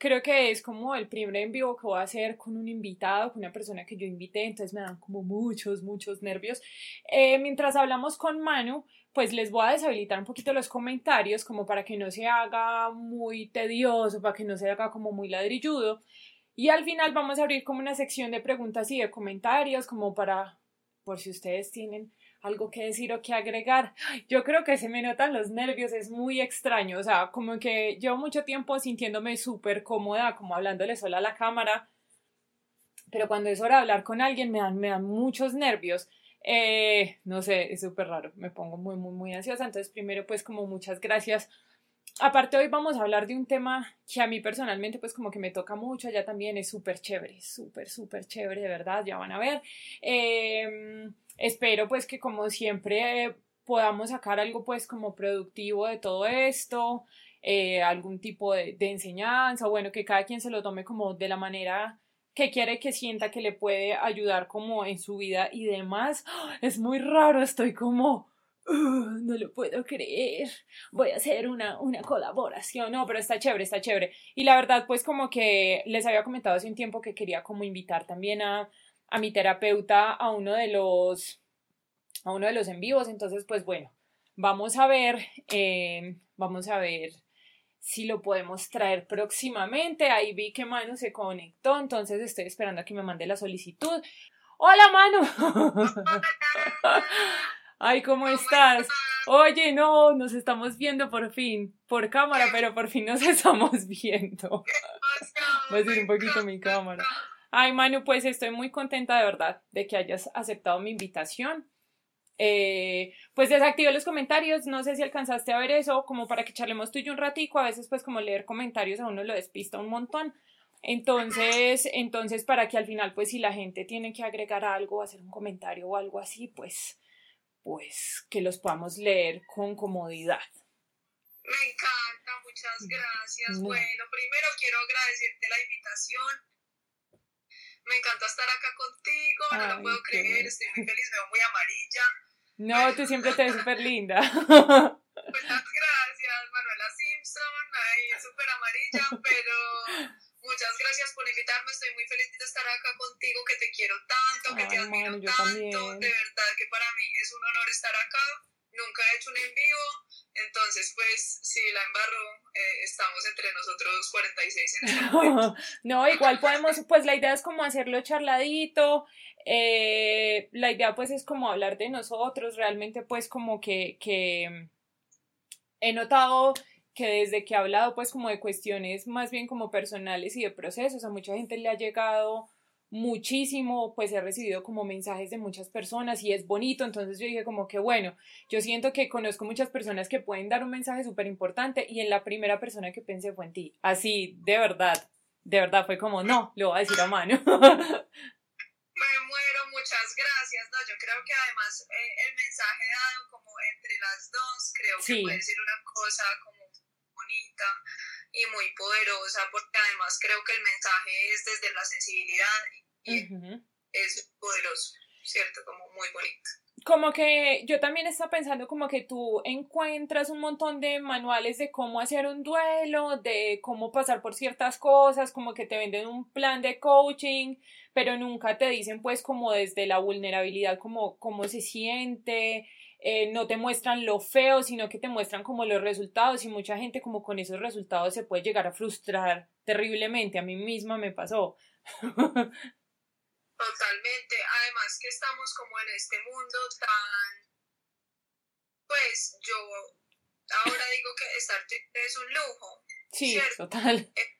creo que es como el primer en vivo que voy a hacer con un invitado, con una persona que yo invité, entonces me dan como muchos, muchos nervios. Eh, mientras hablamos con Manu, pues les voy a deshabilitar un poquito los comentarios como para que no se haga muy tedioso, para que no se haga como muy ladrilludo. Y al final vamos a abrir como una sección de preguntas y de comentarios como para, por si ustedes tienen algo que decir o que agregar. Yo creo que se me notan los nervios, es muy extraño, o sea, como que llevo mucho tiempo sintiéndome súper cómoda, como hablándole sola a la cámara, pero cuando es hora de hablar con alguien me dan, me dan muchos nervios. Eh, no sé, es súper raro, me pongo muy, muy, muy ansiosa. Entonces, primero, pues como muchas gracias. Aparte, hoy vamos a hablar de un tema que a mí personalmente, pues como que me toca mucho, ya también es súper chévere, súper, súper chévere, de verdad, ya van a ver. Eh, espero pues que como siempre podamos sacar algo pues como productivo de todo esto, eh, algún tipo de, de enseñanza, bueno, que cada quien se lo tome como de la manera que quiere que sienta que le puede ayudar como en su vida y demás. Es muy raro, estoy como... no lo puedo creer. Voy a hacer una, una colaboración. No, pero está chévere, está chévere. Y la verdad, pues como que les había comentado hace un tiempo que quería como invitar también a, a mi terapeuta a uno de los a uno de los en vivos. Entonces, pues bueno, vamos a ver, eh, vamos a ver si lo podemos traer próximamente. Ahí vi que Manu se conectó, entonces estoy esperando a que me mande la solicitud. Hola Manu. Ay, ¿cómo estás? Oye, no, nos estamos viendo por fin, por cámara, pero por fin nos estamos viendo. Voy a decir un poquito mi cámara. Ay, Manu, pues estoy muy contenta de verdad de que hayas aceptado mi invitación. Eh, pues desactivé los comentarios, no sé si alcanzaste a ver eso, como para que charlemos tú y yo un ratico, a veces pues como leer comentarios a uno lo despista un montón. Entonces, entonces para que al final pues si la gente tiene que agregar algo, hacer un comentario o algo así, pues, pues que los podamos leer con comodidad. Me encanta, muchas gracias. Bueno, primero quiero agradecerte la invitación. Me encanta estar acá contigo, no lo puedo creer, estoy muy feliz, me veo muy amarilla. No, tú siempre te ves súper linda. Muchas gracias, Manuela Simpson, ahí súper amarilla, pero muchas gracias por invitarme, estoy muy feliz de estar acá contigo, que te quiero tanto, que te admiro tanto, de verdad que para mí es un honor estar acá, nunca he hecho un en vivo, entonces pues si la embarro, eh, estamos entre nosotros 46 en este momento. no, igual podemos, pues la idea es como hacerlo charladito, eh, la idea pues es como hablar de nosotros, realmente pues como que, que he notado que desde que he hablado pues como de cuestiones más bien como personales y de procesos, a mucha gente le ha llegado muchísimo, pues he recibido como mensajes de muchas personas y es bonito, entonces yo dije como que bueno, yo siento que conozco muchas personas que pueden dar un mensaje súper importante y en la primera persona que pensé fue en ti, así, de verdad, de verdad fue como no, lo voy a decir a mano. Me muero, muchas gracias. No, yo creo que además eh, el mensaje dado como entre las dos, creo que puede ser una cosa como bonita y muy poderosa, porque además creo que el mensaje es desde la sensibilidad y es poderoso, ¿cierto? Como muy bonito como que yo también estaba pensando como que tú encuentras un montón de manuales de cómo hacer un duelo, de cómo pasar por ciertas cosas, como que te venden un plan de coaching, pero nunca te dicen pues como desde la vulnerabilidad como cómo se siente, eh, no te muestran lo feo, sino que te muestran como los resultados y mucha gente como con esos resultados se puede llegar a frustrar terriblemente. A mí misma me pasó. Totalmente. Además que estamos como en este mundo tan, pues yo ahora digo que estar triste es un lujo. Sí, total. Eh,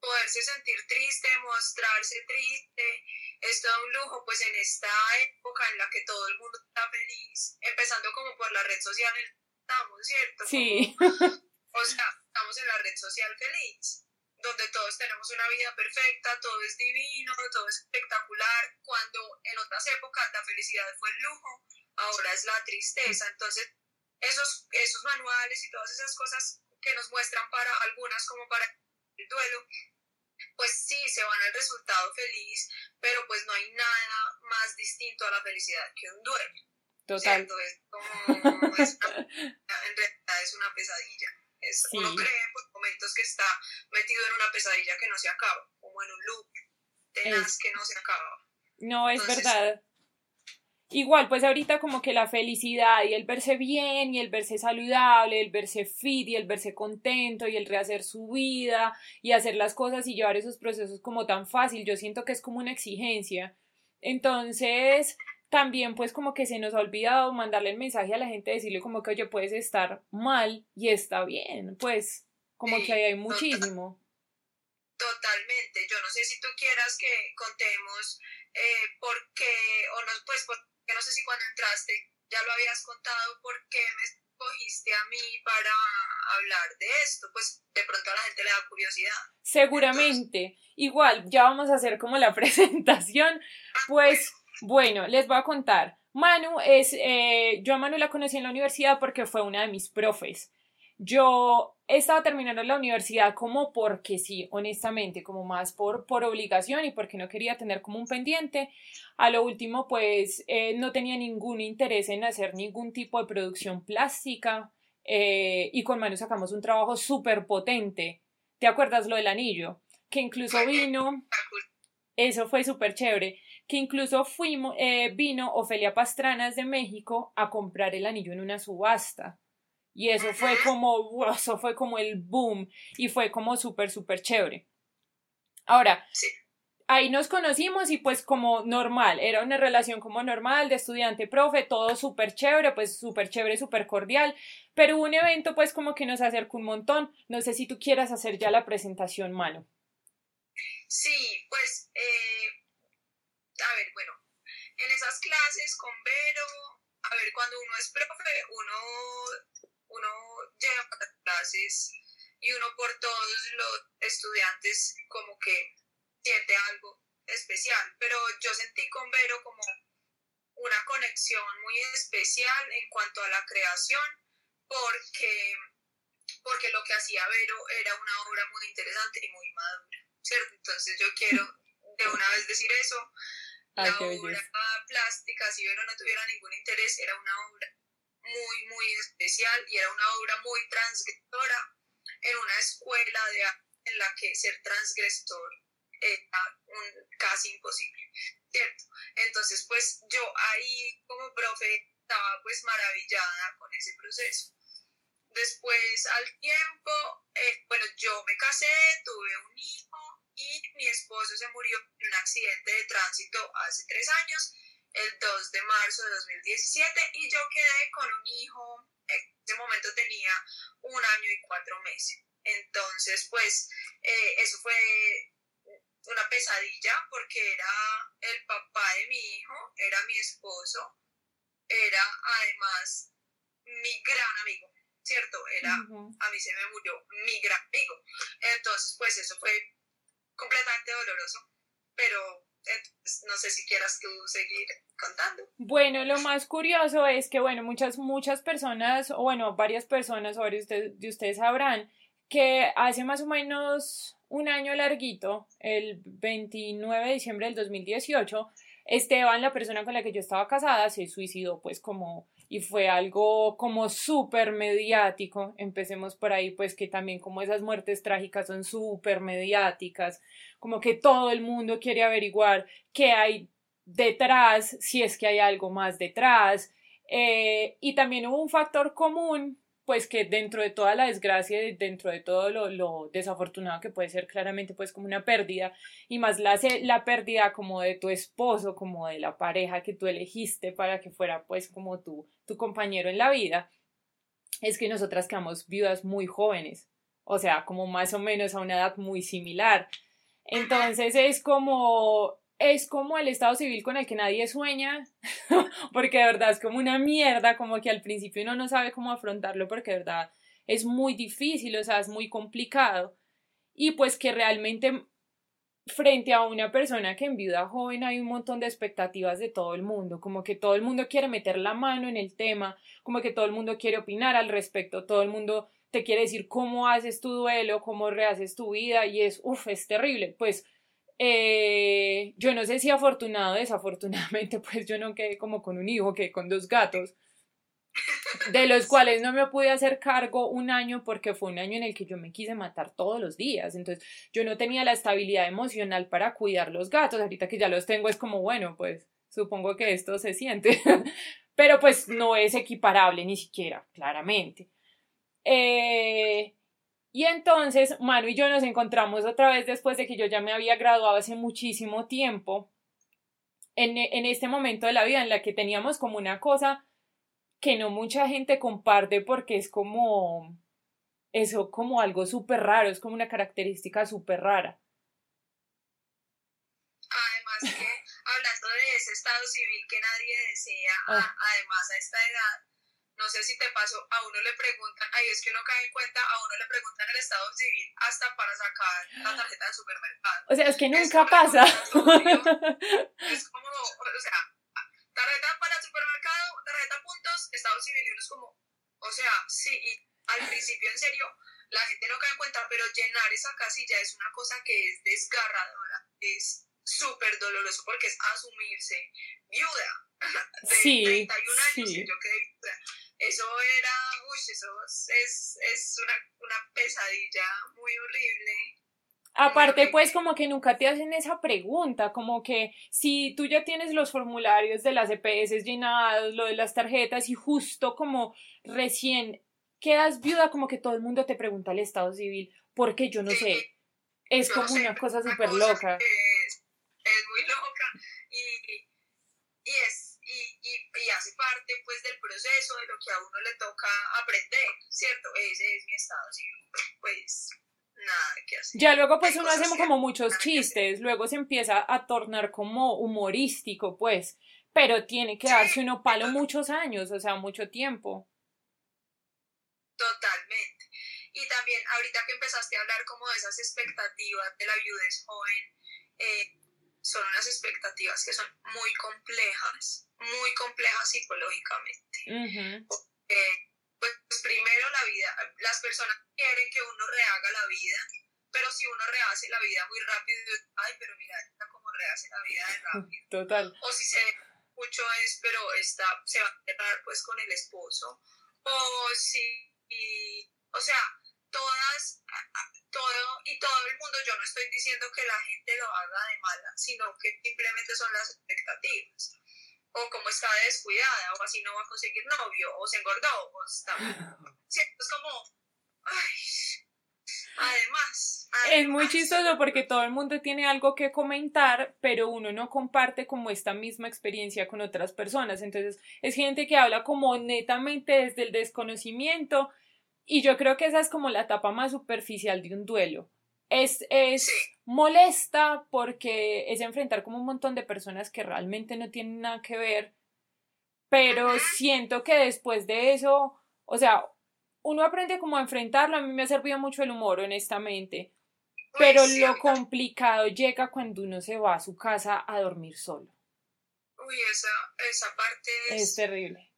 poderse sentir triste, mostrarse triste, es todo un lujo, pues en esta época en la que todo el mundo está feliz, empezando como por la red social estamos, ¿cierto? Sí. o sea, estamos en la red social feliz donde todos tenemos una vida perfecta, todo es divino, todo es espectacular, cuando en otras épocas la felicidad fue el lujo, ahora es la tristeza. Entonces, esos, esos manuales y todas esas cosas que nos muestran para algunas como para el duelo, pues sí, se van al resultado feliz, pero pues no hay nada más distinto a la felicidad que un duelo. Total. Es como, en realidad es una pesadilla. Uno cree por momentos que está metido en una pesadilla que no se acaba, como en un loop tenaz que no se acaba. No, es verdad. Igual, pues ahorita como que la felicidad y el verse bien y el verse saludable, el verse fit y el verse contento y el rehacer su vida y hacer las cosas y llevar esos procesos como tan fácil, yo siento que es como una exigencia. Entonces, también pues como que se nos ha olvidado mandarle el mensaje a la gente, decirle como que oye, puedes estar mal y está bien, pues como que ahí hay muchísimo. Totalmente, yo no sé si tú quieras que contemos eh, por qué, o no, pues porque no sé si cuando entraste ya lo habías contado, por qué me escogiste a mí para hablar de esto, pues de pronto a la gente le da curiosidad. Seguramente, igual, ya vamos a hacer como la presentación, ah, pues bueno, les voy a contar. Manu es, eh, yo a Manu la conocí en la universidad porque fue una de mis profes. Yo estaba terminando la universidad como porque sí, honestamente, como más por, por obligación y porque no quería tener como un pendiente. A lo último, pues eh, no tenía ningún interés en hacer ningún tipo de producción plástica eh, y con Manu sacamos un trabajo súper potente. ¿Te acuerdas lo del anillo? Que incluso vino, eso fue súper chévere que incluso fuimos, eh, vino Ofelia Pastranas de México a comprar el anillo en una subasta. Y eso fue como, eso fue como el boom y fue como súper, súper chévere. Ahora, ahí nos conocimos y pues como normal, era una relación como normal de estudiante-profe, todo súper chévere, pues súper chévere, súper cordial, pero un evento pues como que nos acercó un montón. No sé si tú quieras hacer ya la presentación, Mano. Sí, pues eh, a ver, bueno, en esas clases con Vero, a ver, cuando uno es profe, uno, uno lleva clases y uno por todos los estudiantes como que siente algo especial, pero yo sentí con Vero como una conexión muy especial en cuanto a la creación, porque, porque lo que hacía Vero era una obra muy interesante y muy madura, ¿cierto? Entonces yo quiero de una vez decir eso, la obra plástica, si Vero no tuviera ningún interés, era una obra muy, muy especial y era una obra muy transgresora en una escuela de en la que ser transgresor era casi imposible, ¿cierto? Entonces, pues yo ahí como profe estaba pues maravillada con ese proceso. Después, al tiempo, eh, bueno, yo me casé, tuve un hijo, y mi esposo se murió en un accidente de tránsito hace tres años, el 2 de marzo de 2017, y yo quedé con un hijo, en ese momento tenía un año y cuatro meses. Entonces, pues, eh, eso fue una pesadilla porque era el papá de mi hijo, era mi esposo, era además mi gran amigo, ¿cierto? Era, a mí se me murió mi gran amigo. Entonces, pues eso fue completamente doloroso, pero no sé si quieras tú seguir Bueno, lo más curioso es que, bueno, muchas, muchas personas, o bueno, varias personas, o varios de, ustedes sabrán que hace más o menos un año larguito, el 29 de diciembre del 2018, Esteban, la persona con la que yo estaba casada, se suicidó pues como y fue algo como súper mediático. Empecemos por ahí, pues que también como esas muertes trágicas son súper mediáticas, como que todo el mundo quiere averiguar qué hay detrás, si es que hay algo más detrás. Eh, y también hubo un factor común pues que dentro de toda la desgracia, dentro de todo lo, desafortunado que puede ser claramente pues como una pérdida, y más la, la pérdida como de tu esposo, como de la pareja que tú elegiste para que fuera pues como tu, tu compañero en la vida, es que nosotras quedamos viudas muy jóvenes, o sea, como más o menos a una edad muy similar. Entonces es como es como el estado civil con el que nadie sueña, porque de verdad es como una mierda, como que al principio uno no sabe cómo afrontarlo, porque de verdad es muy difícil, o sea, es muy complicado. Y pues que realmente frente a una persona que en vida joven hay un montón de expectativas de todo el mundo, como que todo el mundo quiere meter la mano en el tema, como que todo el mundo quiere opinar al respecto, todo el mundo te quiere decir cómo haces tu duelo, cómo rehaces tu vida y es, uff, es terrible. Pues eh, yo no sé si afortunado o desafortunadamente, pues yo no quedé como con un hijo, que con dos gatos. de los cuales no me pude hacer cargo un año porque fue un año en el que yo me quise matar todos los días. Entonces yo no tenía la estabilidad emocional para cuidar los gatos. Ahorita que ya los tengo es como, bueno, pues supongo que esto se siente. Pero pues no es equiparable ni siquiera, claramente. Eh, y entonces Manu y yo nos encontramos otra vez después de que yo ya me había graduado hace muchísimo tiempo. En, en este momento de la vida en la que teníamos como una cosa que no mucha gente comparte porque es como eso como algo súper raro, es como una característica súper rara. Además que hablando de ese estado civil que nadie desea, ah. además a esta edad, no sé si te pasó, a uno le preguntan, ahí es que uno cae en cuenta, a uno le preguntan el estado civil hasta para sacar la tarjeta del supermercado. O sea, es que nunca pasa. Es como, o sea, tarjeta para el supermercado, tarjeta puntos, estado civil, y uno es como, o sea, sí, y al principio en serio, la gente no cae en cuenta, pero llenar esa casilla es una cosa que es desgarradora, es súper doloroso porque es asumirse viuda de sí, 31 años sí. yo quedé Eso era, uy, eso es, es una, una pesadilla muy horrible. Aparte, pues como que nunca te hacen esa pregunta, como que si tú ya tienes los formularios de las EPS llenados, lo de las tarjetas y justo como recién quedas viuda, como que todo el mundo te pregunta el estado civil, porque yo no sé, es como una cosa súper loca. Es, es, muy loca. Y, y es y, hace parte pues del proceso de lo que a uno le toca aprender, ¿cierto? Ese es mi estado civil, pues ya luego pues uno hace como muchos chistes, luego se empieza a tornar como humorístico pues, pero tiene que darse uno palo muchos años, o sea, mucho tiempo. Totalmente. Y también ahorita que empezaste a hablar como de esas expectativas de la viudez joven, eh, son unas expectativas que son muy complejas, muy complejas psicológicamente pues primero la vida, las personas quieren que uno rehaga la vida, pero si uno rehace la vida muy rápido, ay, pero mira, está como rehace la vida de rápido. Total. O si se mucho es, pero está, se va a enterrar pues con el esposo. O si, o sea, todas, todo y todo el mundo, yo no estoy diciendo que la gente lo haga de mala, sino que simplemente son las expectativas o como está descuidada, o así no va a conseguir novio, o se engordó, o está... Es como... además, Es muy chistoso porque todo el mundo tiene algo que comentar, pero uno no comparte como esta misma experiencia con otras personas. Entonces, es gente que habla como netamente desde el desconocimiento y yo creo que esa es como la etapa más superficial de un duelo. Es, es molesta porque es enfrentar como un montón de personas que realmente no tienen nada que ver, pero siento que después de eso, o sea, uno aprende como a enfrentarlo, a mí me ha servido mucho el humor, honestamente, pero lo complicado llega cuando uno se va a su casa a dormir solo. Uy, esa, esa parte es, es terrible.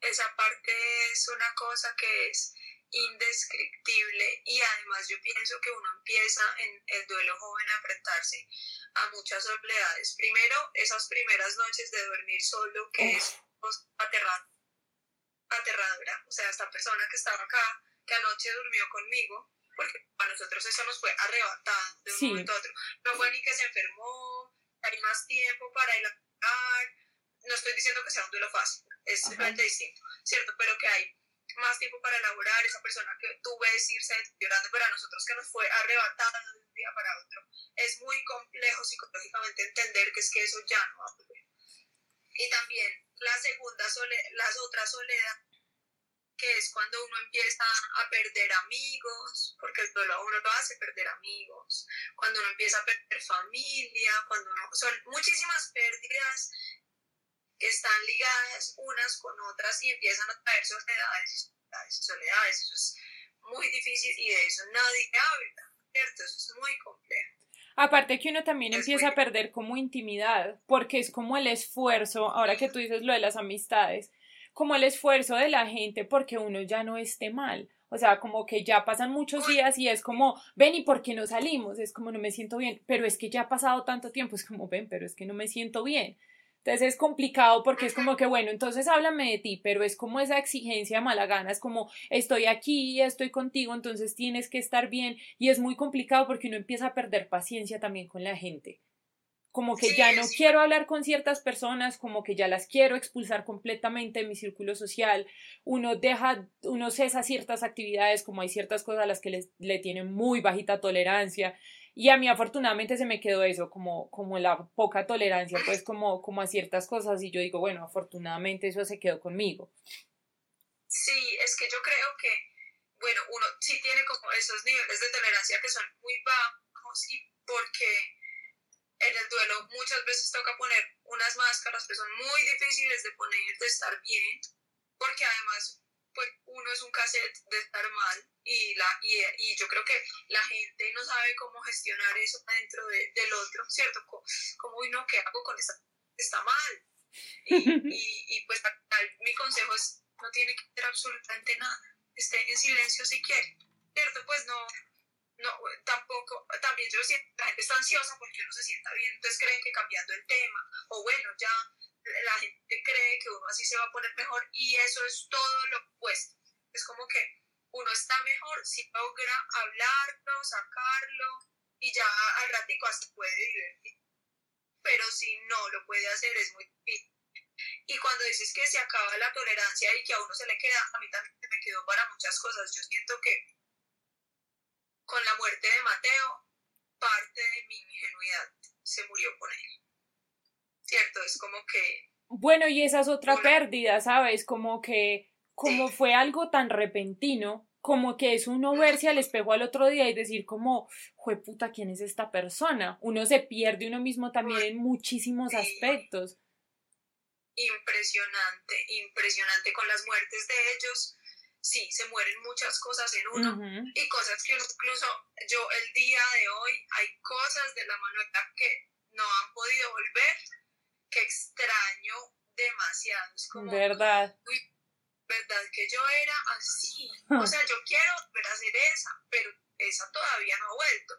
Esa parte es una cosa que es indescriptible y además yo pienso que uno empieza en el duelo joven a enfrentarse a muchas soledades. Primero, esas primeras noches de dormir solo, que es aterradora. O sea, esta persona que estaba acá, que anoche durmió conmigo, porque a nosotros eso nos fue arrebatado de un momento a otro. No fue ni que se enfermó, hay más tiempo para ir a No estoy diciendo que sea un duelo fácil, es simplemente distinto, ¿cierto? Pero que hay más tiempo para elaborar, esa persona que tú ves irse llorando, pero a nosotros que nos fue arrebatada de un día para otro, es muy complejo psicológicamente entender que es que eso ya no va a volver. Y también la segunda, las otras soledad, que es cuando uno empieza a perder amigos, porque el dolor uno lo hace perder amigos, cuando uno empieza a perder familia, cuando uno, son muchísimas pérdidas están ligadas unas con otras y empiezan a traer soledades y soledades. Eso es muy difícil y de eso nadie habla, ¿cierto? Eso es muy complejo. Aparte que uno también empieza a perder como intimidad, porque es como el esfuerzo, ahora que tú dices lo de las amistades, como el esfuerzo de la gente porque uno ya no esté mal. O sea, como que ya pasan muchos días y es como, ven, ¿y por qué no salimos? Es como, no me siento bien, pero es que ya ha pasado tanto tiempo, es como, ven, pero es que no me siento bien. Entonces es complicado porque es como que, bueno, entonces háblame de ti, pero es como esa exigencia mala gana, es como estoy aquí, estoy contigo, entonces tienes que estar bien y es muy complicado porque uno empieza a perder paciencia también con la gente. Como que ya no quiero hablar con ciertas personas, como que ya las quiero expulsar completamente de mi círculo social. Uno deja, uno cesa ciertas actividades, como hay ciertas cosas a las que les, le tienen muy bajita tolerancia. Y a mí afortunadamente se me quedó eso, como, como la poca tolerancia, pues como, como a ciertas cosas y yo digo, bueno, afortunadamente eso se quedó conmigo. Sí, es que yo creo que, bueno, uno sí tiene como esos niveles de tolerancia que son muy bajos y porque en el duelo muchas veces toca poner unas máscaras que son muy difíciles de poner, de estar bien, porque además pues uno es un cassette de estar mal y, la, y, y, yo creo que la gente no sabe cómo gestionar eso dentro de, del otro, ¿cierto? Como, como uno, ¿qué hago con esta? Está mal. Y, y, y pues mi consejo es, no tiene que hacer absolutamente nada, esté en silencio si quiere, ¿cierto? Pues no, no, tampoco, también yo siento, la gente está ansiosa porque uno se sienta bien, entonces creen que cambiando el tema, o bueno, ya la gente cree que uno así se va a poner mejor y eso es todo lo opuesto. Es como que uno está mejor si logra hablarlo, sacarlo y ya al ratico hasta puede divertir. Pero si no lo puede hacer es muy difícil. Y cuando dices que se acaba la tolerancia y que a uno se le queda, a mí también me quedó para muchas cosas. Yo siento que con la muerte de Mateo, parte de mi ingenuidad se murió con él. ¿Cierto? Es como que... Bueno, y esa es otra pérdida, ¿sabes? Como que, como fue algo tan repentino, como que es uno verse al espejo al otro día y decir como, jue puta, ¿quién es esta persona? Uno se pierde uno mismo también en muchísimos aspectos. Impresionante, impresionante con las muertes de ellos. Sí, se mueren muchas cosas en uno y cosas que incluso yo el día de hoy hay cosas de la Manuela que no han podido volver que extraño demasiado. Es como, verdad. verdad que yo era así. O sea, yo quiero volver a hacer esa, pero esa todavía no ha vuelto.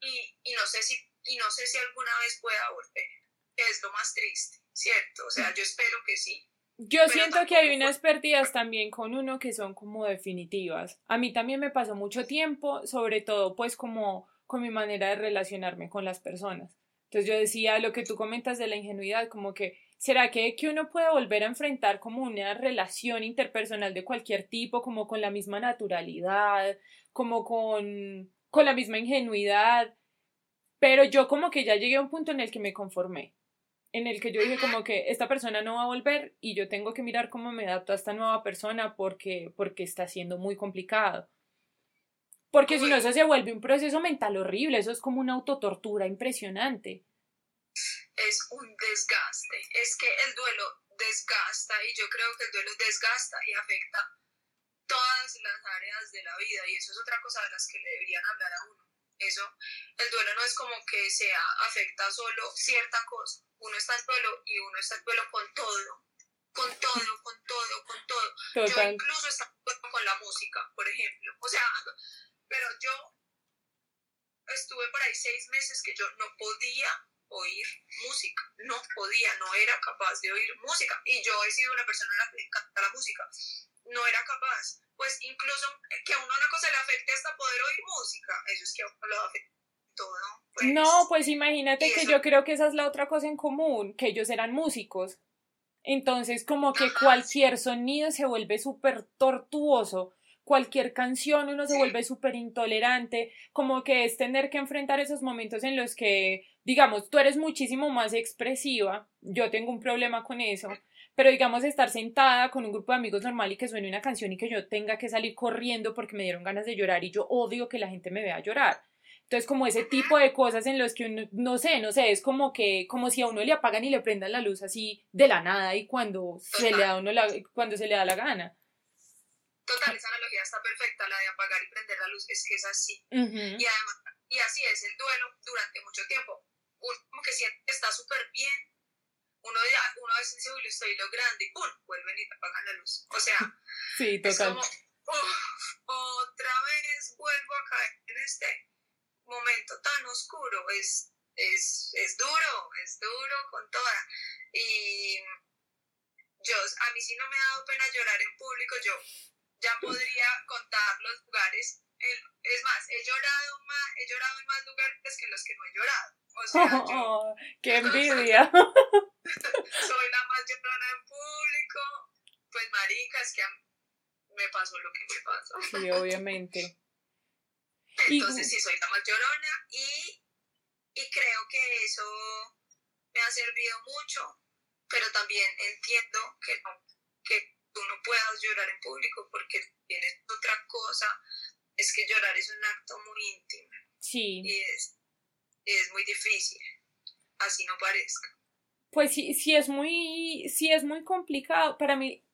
Y, y, no sé si, y no sé si alguna vez pueda volver, que es lo más triste, ¿cierto? O sea, yo espero que sí. Yo siento que hay unas pérdidas también con uno que son como definitivas. A mí también me pasó mucho tiempo, sobre todo pues como con mi manera de relacionarme con las personas. Entonces yo decía lo que tú comentas de la ingenuidad, como que, ¿será que, que uno puede volver a enfrentar como una relación interpersonal de cualquier tipo, como con la misma naturalidad, como con, con la misma ingenuidad? Pero yo como que ya llegué a un punto en el que me conformé, en el que yo dije como que esta persona no va a volver y yo tengo que mirar cómo me adapto a esta nueva persona porque, porque está siendo muy complicado. Porque si no, eso se vuelve un proceso mental horrible, eso es como una autotortura impresionante. Es un desgaste, es que el duelo desgasta y yo creo que el duelo desgasta y afecta todas las áreas de la vida y eso es otra cosa de las que le deberían hablar a uno. Eso, el duelo no es como que sea afecta solo cierta cosa, uno está en duelo y uno está en duelo con todo, con todo, con todo, con todo. Yo incluso estoy con la música, por ejemplo. O sea, pero yo estuve por ahí seis meses que yo no podía oír música, no podía, no era capaz de oír música. Y yo he sido una persona a la que le encanta la música, no era capaz. Pues incluso que a uno una cosa le afecte hasta poder oír música, eso es que a uno lo afecta todo. Pues, no, pues imagínate que yo creo que esa es la otra cosa en común, que ellos eran músicos. Entonces, como que cualquier sonido se vuelve súper tortuoso cualquier canción uno se vuelve súper intolerante, como que es tener que enfrentar esos momentos en los que, digamos, tú eres muchísimo más expresiva, yo tengo un problema con eso, pero digamos estar sentada con un grupo de amigos normal y que suene una canción y que yo tenga que salir corriendo porque me dieron ganas de llorar y yo odio que la gente me vea llorar. Entonces, como ese tipo de cosas en los que uno, no sé, no sé, es como que, como si a uno le apagan y le prendan la luz así de la nada y cuando se le da uno la, cuando se le da la gana. Total, esa analogía está perfecta, la de apagar y prender la luz, es que es así. Y además, y así es el duelo durante mucho tiempo. Uno como que siente que está súper bien, uno, ya, uno a veces dice, uy, lo estoy logrando, y ¡pum! vuelven y te apagan la luz. O sea, sí, total. es como, otra vez vuelvo a caer en este momento tan oscuro. Es es, es duro, es duro con toda. Y yo, a mí sí no me ha dado pena llorar en público, yo ya podría contar los lugares. es más, he llorado, más, he llorado en más lugares que en los que no he llorado. O sea, yo, ¡Qué envidia! soy la más llorona en público. Pues, marica, es que me pasó lo que me pasó. Sí, obviamente. Entonces, sí, soy la más llorona y, y creo que eso me ha servido mucho, pero también entiendo que no, que tú no puedas llorar en público porque tienes otra cosa, es que llorar es un acto muy íntimo. Sí. Y es, es muy difícil, así no parezca. Pues sí, sí es muy, sí es muy complicado. Para mí,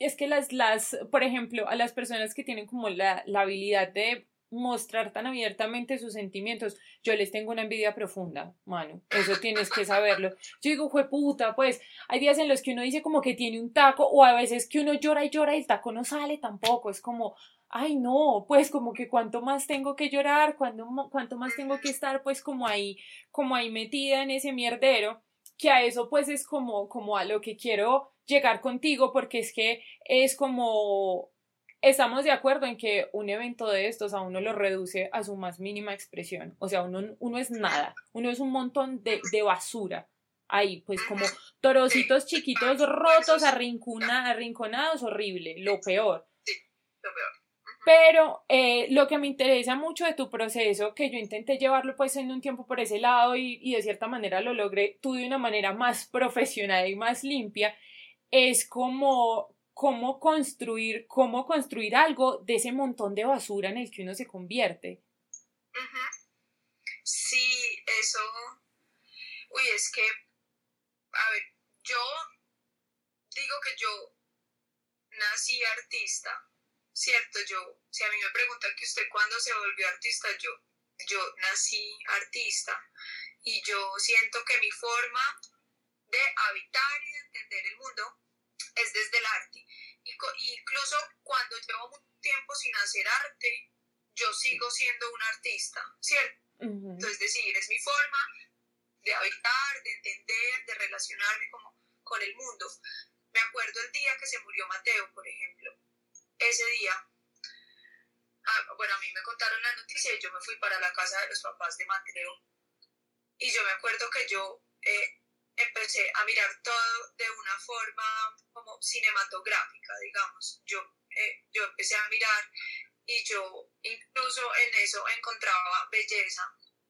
es que las, las, por ejemplo, a las personas que tienen como la, la habilidad de mostrar tan abiertamente sus sentimientos. Yo les tengo una envidia profunda, mano. Eso tienes que saberlo. Yo digo, fue puta, pues hay días en los que uno dice como que tiene un taco o a veces que uno llora y llora y el taco no sale tampoco. Es como, ay no, pues como que cuánto más tengo que llorar, cuánto, cuánto más tengo que estar pues como ahí, como ahí metida en ese mierdero, que a eso pues es como, como a lo que quiero llegar contigo porque es que es como Estamos de acuerdo en que un evento de estos a uno lo reduce a su más mínima expresión. O sea, uno, uno es nada, uno es un montón de, de basura. Ahí, pues como torocitos chiquitos rotos, arrinconados, horrible, lo peor. Pero eh, lo que me interesa mucho de tu proceso, que yo intenté llevarlo pues en un tiempo por ese lado y, y de cierta manera lo logré tú de una manera más profesional y más limpia, es como cómo construir, cómo construir algo de ese montón de basura en el que uno se convierte. Sí, eso. Uy, es que, a ver, yo digo que yo nací artista, ¿cierto? Yo, si a mí me preguntan que usted cuándo se volvió artista, yo, yo nací artista y yo siento que mi forma de habitar y de entender el mundo es desde el arte. Y, incluso cuando llevo mucho tiempo sin hacer arte, yo sigo siendo un artista, ¿cierto? Entonces, es decir, es mi forma de habitar, de entender, de relacionarme como con el mundo. Me acuerdo el día que se murió Mateo, por ejemplo. Ese día, ah, bueno, a mí me contaron la noticia y yo me fui para la casa de los papás de Mateo. Y yo me acuerdo que yo eh, empecé a mirar todo de una forma como cinematográfica, digamos. Yo, eh, yo empecé a mirar y yo incluso en eso encontraba belleza,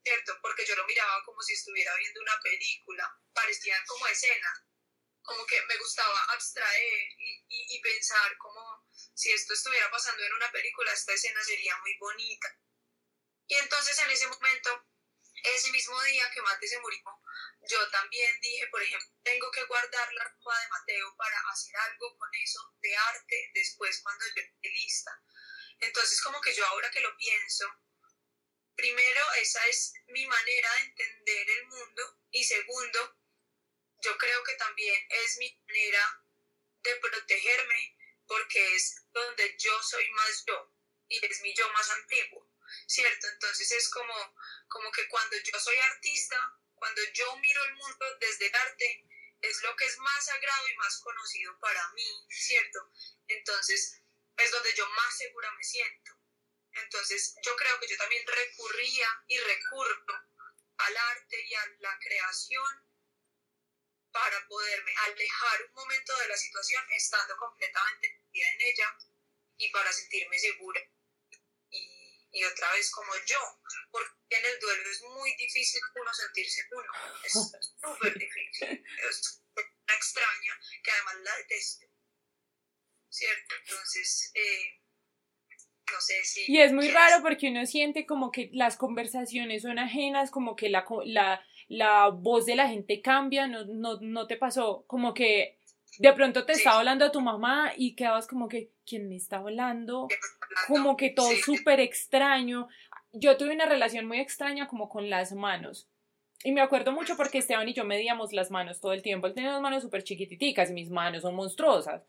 ¿cierto? Porque yo lo miraba como si estuviera viendo una película, parecían como escenas, como que me gustaba abstraer y, y, y pensar como si esto estuviera pasando en una película, esta escena sería muy bonita. Y entonces en ese momento ese mismo día que Mate se murió, yo también dije, por ejemplo, tengo que guardar la ropa de Mateo para hacer algo con eso de arte después cuando yo esté lista. Entonces, como que yo ahora que lo pienso, primero, esa es mi manera de entender el mundo y segundo, yo creo que también es mi manera de protegerme porque es donde yo soy más yo y es mi yo más antiguo. ¿Cierto? Entonces es como, como que cuando yo soy artista, cuando yo miro el mundo desde el arte, es lo que es más sagrado y más conocido para mí, ¿cierto? Entonces es donde yo más segura me siento. Entonces yo creo que yo también recurría y recurro al arte y a la creación para poderme alejar un momento de la situación estando completamente en ella y para sentirme segura y otra vez como yo, porque en el duelo es muy difícil uno sentirse uno, es súper difícil, es una extraña que además la detesto, ¿cierto? Entonces, eh, no sé si... Y es muy raro porque uno siente como que las conversaciones son ajenas, como que la, la, la voz de la gente cambia, no, no, no te pasó, como que de pronto te estaba hablando a tu mamá y quedabas como que, ¿quién me está hablando? Como que todo súper extraño. Yo tuve una relación muy extraña como con las manos. Y me acuerdo mucho porque Esteban y yo medíamos las manos todo el tiempo. Él tenía las manos súper chiquititicas y mis manos son monstruosas.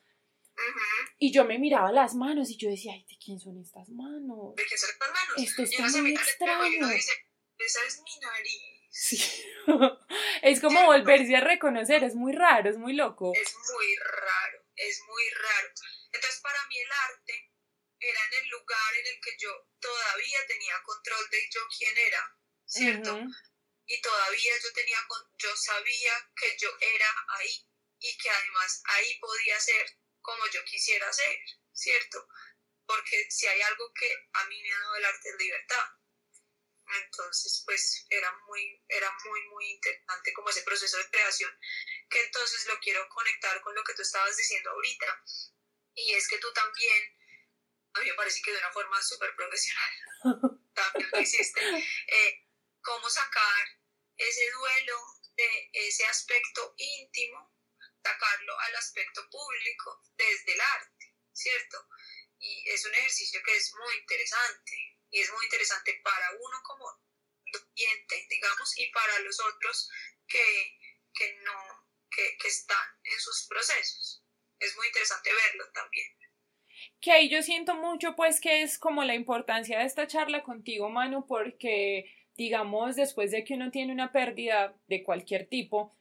Y yo me miraba las manos y yo decía, ay, ¿de quién son estas manos? ¿De quién son estas manos? Esto está muy extraño. esa es mi nariz Sí. es como volverse a reconocer, es muy raro, es muy loco. Es muy raro, es muy raro. Entonces para mí el arte era en el lugar en el que yo todavía tenía control de yo quién era, ¿cierto? Y todavía yo tenía, yo sabía que yo era ahí y que además ahí podía ser como yo quisiera ser, ¿cierto? Porque si hay algo que a mí me ha dado el arte es libertad. Entonces, pues era muy, era muy, muy interesante como ese proceso de creación, que entonces lo quiero conectar con lo que tú estabas diciendo ahorita. Y es que tú también, a mí me parece que de una forma súper profesional, también lo hiciste, eh, cómo sacar ese duelo de ese aspecto íntimo, sacarlo al aspecto público desde el arte, ¿cierto? Y es un ejercicio que es muy interesante y es muy interesante para uno como oyente, digamos, y para los otros que, que no, que, que están en sus procesos. Es muy interesante verlo también. Que ahí yo siento mucho, pues, que es como la importancia de esta charla contigo, Manu, porque, digamos, después de que uno tiene una pérdida de cualquier tipo,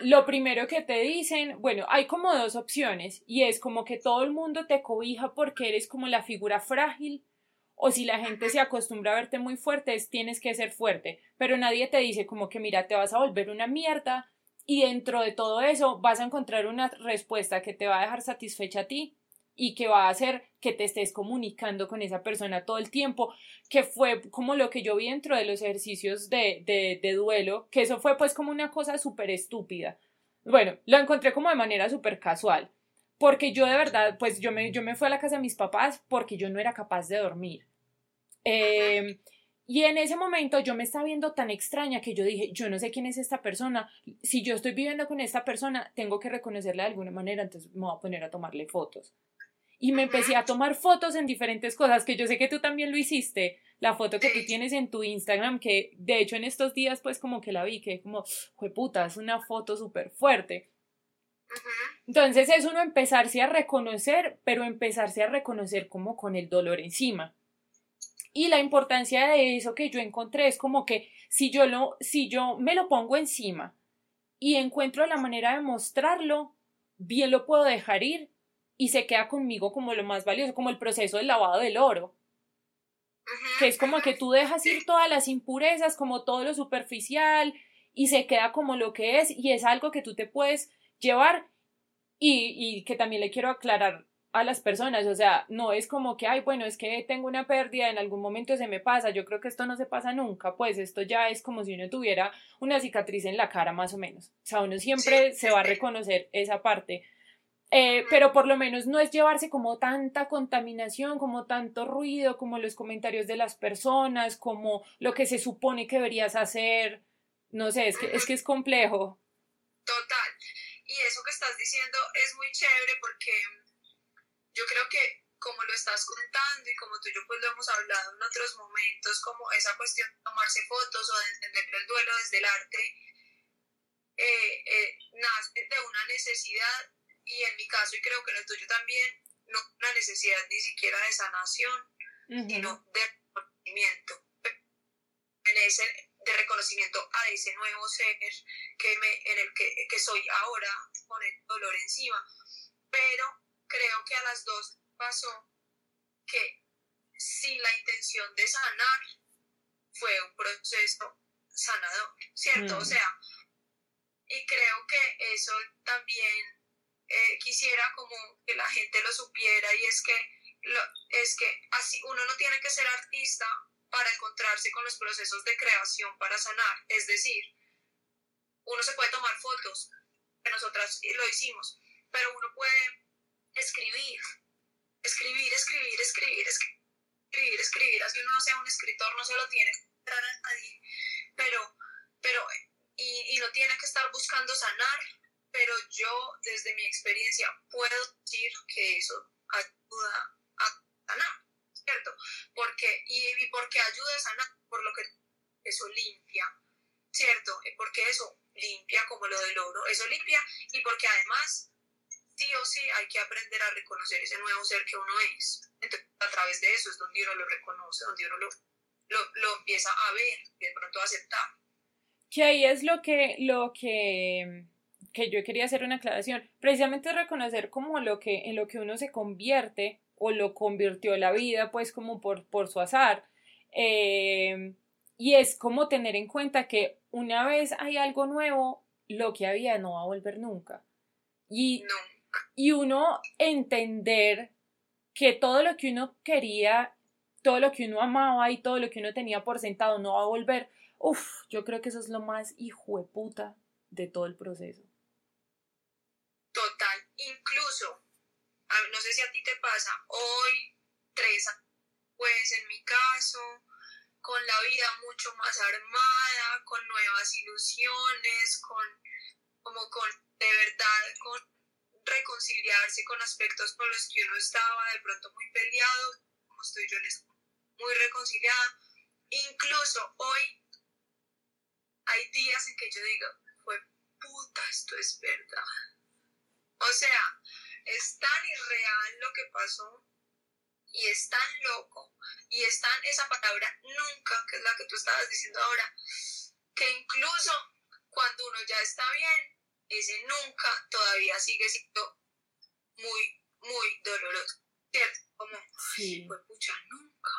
lo primero que te dicen, bueno, hay como dos opciones y es como que todo el mundo te cobija porque eres como la figura frágil o si la gente se acostumbra a verte muy fuerte, es tienes que ser fuerte, pero nadie te dice como que mira, te vas a volver una mierda y dentro de todo eso vas a encontrar una respuesta que te va a dejar satisfecha a ti y que va a hacer que te estés comunicando con esa persona todo el tiempo, que fue como lo que yo vi dentro de los ejercicios de, de, duelo, que eso fue pues como una cosa súper estúpida. Bueno, lo encontré como de manera súper casual, porque yo de verdad, pues yo me, yo me fui a la casa de mis papás porque yo no era capaz de dormir. Em, y en ese momento yo me estaba viendo tan extraña que yo dije, yo no sé quién es esta persona, si yo estoy viviendo con esta persona, tengo que reconocerla de alguna manera, entonces me voy a poner a tomarle fotos. Y me empecé a tomar fotos en diferentes cosas, que yo sé que tú también lo hiciste, la foto que tú tienes en tu Instagram, que de hecho en estos días pues como que la vi, que como, puta, es una foto súper fuerte. Entonces es uno empezarse a reconocer, pero empezarse a reconocer como con el dolor encima. Y la importancia de eso que yo encontré es como que si yo lo, si yo me lo pongo encima y encuentro la manera de mostrarlo, bien lo puedo dejar ir y se queda conmigo como lo más valioso, como el proceso del lavado del oro. Que es como que tú dejas ir todas las impurezas, como todo lo superficial, y se queda como lo que es, y es algo que tú te puedes llevar. Y, y que también le quiero aclarar a las personas, o sea, no es como que, ay, bueno, es que tengo una pérdida, en algún momento se me pasa, yo creo que esto no se pasa nunca, pues esto ya es como si uno tuviera una cicatriz en la cara más o menos, o sea, uno siempre se va a reconocer esa parte, eh, pero por lo menos no es llevarse como tanta contaminación, como tanto ruido, como los comentarios de las personas, como lo que se supone que deberías hacer, no sé, es que es, que es complejo. Total, y eso que estás diciendo es muy chévere porque yo creo que como lo estás contando y como tú y yo pues lo hemos hablado en otros momentos, como esa cuestión de tomarse fotos o de entender el duelo desde el arte, eh, eh, nace de una necesidad y en mi caso y creo que en el tuyo también, no una necesidad ni siquiera de sanación, sino de reconocimiento, en ese, de reconocimiento a ese nuevo ser que me, en el que, que soy ahora con el dolor encima, pero creo que a las dos pasó que sin la intención de sanar fue un proceso sanador, ¿cierto? O mm. sea, y creo que eso también eh, quisiera como que la gente lo supiera y es que, es que así uno no tiene que ser artista para encontrarse con los procesos de creación para sanar, es decir, uno se puede tomar fotos, que nosotras lo hicimos, pero uno puede escribir, escribir, escribir, escribir, escribir, escribir, así uno no sea un escritor, no se lo tiene que entrar a nadie, pero, pero, y, y no tiene que estar buscando sanar, pero yo desde mi experiencia puedo decir que eso ayuda a sanar, ¿cierto? Porque, y, y porque ayuda a sanar, por lo que eso limpia, ¿cierto? Porque eso limpia como lo del oro, eso limpia y porque además sí o sí hay que aprender a reconocer ese nuevo ser que uno es. Entonces, a través de eso es donde uno lo reconoce, donde uno lo, lo, empieza a ver y de pronto a aceptar. que ahí es lo que, lo que, que yo quería hacer una aclaración. Precisamente reconocer como lo que, en lo que uno se convierte o lo convirtió la vida, pues como por, por su azar. Eh, y es como tener en cuenta que una vez hay algo nuevo, lo que había no va a volver nunca. Y, y uno entender que todo lo que uno quería, todo lo que uno amaba y todo lo que uno tenía por sentado no va a volver. Uf, yo creo que eso es lo más hijo de puta de todo el proceso. Total, incluso, no sé si a ti te pasa, hoy, tres pues en mi caso, con la vida mucho más armada, con nuevas ilusiones, con como con de verdad con reconciliarse con aspectos con los que uno estaba de pronto muy peleado, como estoy yo en esto, muy reconciliada. Incluso hoy hay días en que yo digo, fue puta, esto es verdad. O sea, es tan irreal lo que pasó y es tan loco y es tan esa palabra nunca, que es la que tú estabas diciendo ahora, que incluso cuando uno ya está bien, ese nunca todavía sigue siendo muy, muy doloroso, ¿cierto? Como, sí. pues pucha, nunca,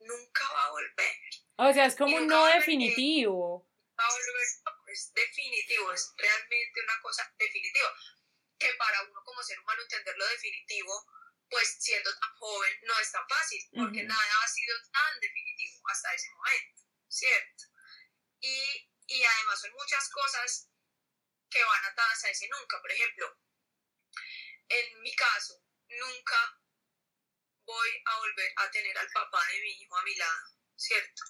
nunca va a volver. O sea, es como un no definitivo. Va a volver, es definitivo, es realmente una cosa definitiva. Que para uno como ser humano entender lo definitivo, pues siendo tan joven no es tan fácil, porque nada ha sido tan definitivo hasta ese momento, ¿cierto? Y, y además son muchas cosas que van atadas a ese nunca. Por ejemplo, en mi caso, nunca voy a volver a tener al papá de mi hijo a mi lado, ¿cierto?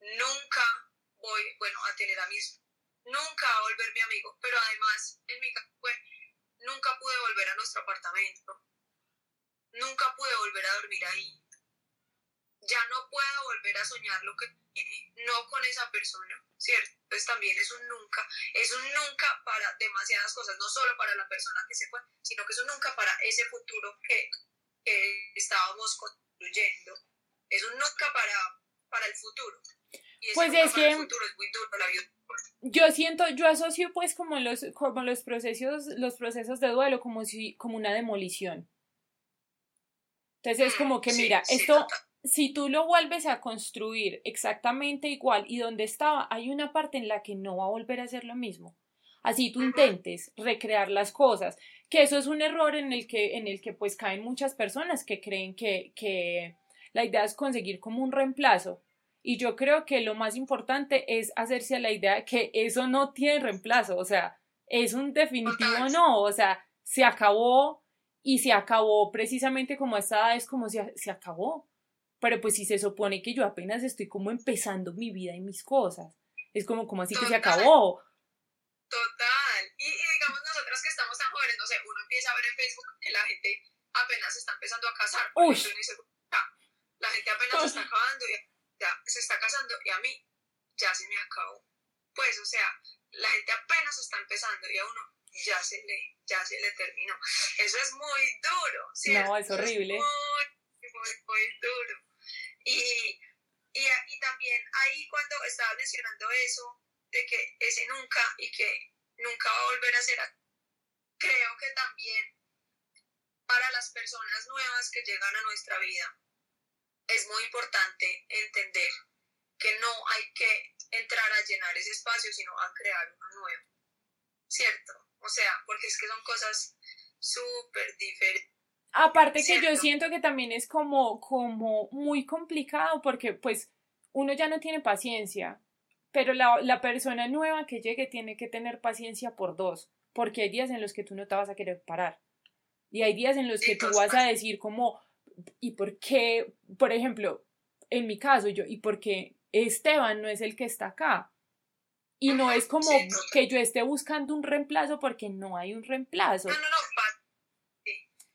Nunca voy, bueno, a tener a mis, nunca a volver mi amigo, pero además, en mi caso, nunca pude volver a nuestro apartamento, nunca pude volver a dormir ahí, ya no puedo volver a soñar lo que no con esa persona, ¿cierto? Entonces también es un nunca, es un nunca para demasiadas cosas, no solo para la persona que se fue, sino que es un nunca para ese futuro que, estábamos construyendo, es un nunca para, para el futuro. Y ese pues es que el futuro es muy duro, la vida. Yo siento, yo asocio pues como los, como los procesos, los procesos de duelo como si, como una demolición. Entonces es mm, como que, mira, esto, si tú lo vuelves a construir exactamente igual y donde estaba, hay una parte en la que no va a volver a ser lo mismo. Así tú intentes recrear las cosas, que eso es un error en el que, en el que pues caen muchas personas que creen que, que la idea es conseguir como un reemplazo. Y yo creo que lo más importante es hacerse a la idea que eso no tiene reemplazo, o sea, es un definitivo no, o sea, se acabó y se acabó precisamente como esta es como se, se acabó pero pues si se supone que yo apenas estoy como empezando mi vida y mis cosas, es como, como así que se acabó. Total. Y, digamos nosotras que estamos tan jóvenes, no sé, uno empieza a ver en Facebook que la gente apenas está empezando a casar. Uy. la gente apenas se está acabando y ya se está casando y a mí ya se me acabó. Pues, o sea, la gente apenas está empezando y a uno ya se le, ya se le terminó. Eso es muy duro, ¿cierto? No, es horrible. Es muy, muy, muy duro. Y, y, también ahí cuando estaba mencionando eso, de que ese nunca y que nunca va a volver a ser, creo que también para las personas nuevas que llegan a nuestra vida es muy importante entender que no hay que entrar a llenar ese espacio, sino a crear uno nuevo. ¿Cierto? O sea, porque es que son cosas súper diferentes Aparte que yo siento que también es como, como muy complicado porque pues uno ya no tiene paciencia, pero la, la persona nueva que llegue tiene que tener paciencia por dos, porque hay días en los que tú no te vas a querer parar. Y hay días en los que tú vas a decir como, ¿y por qué? Por ejemplo, en mi caso, yo, ¿y por qué Esteban no es el que está acá? Y no es como que yo esté buscando un reemplazo porque no hay un reemplazo. No, no, no,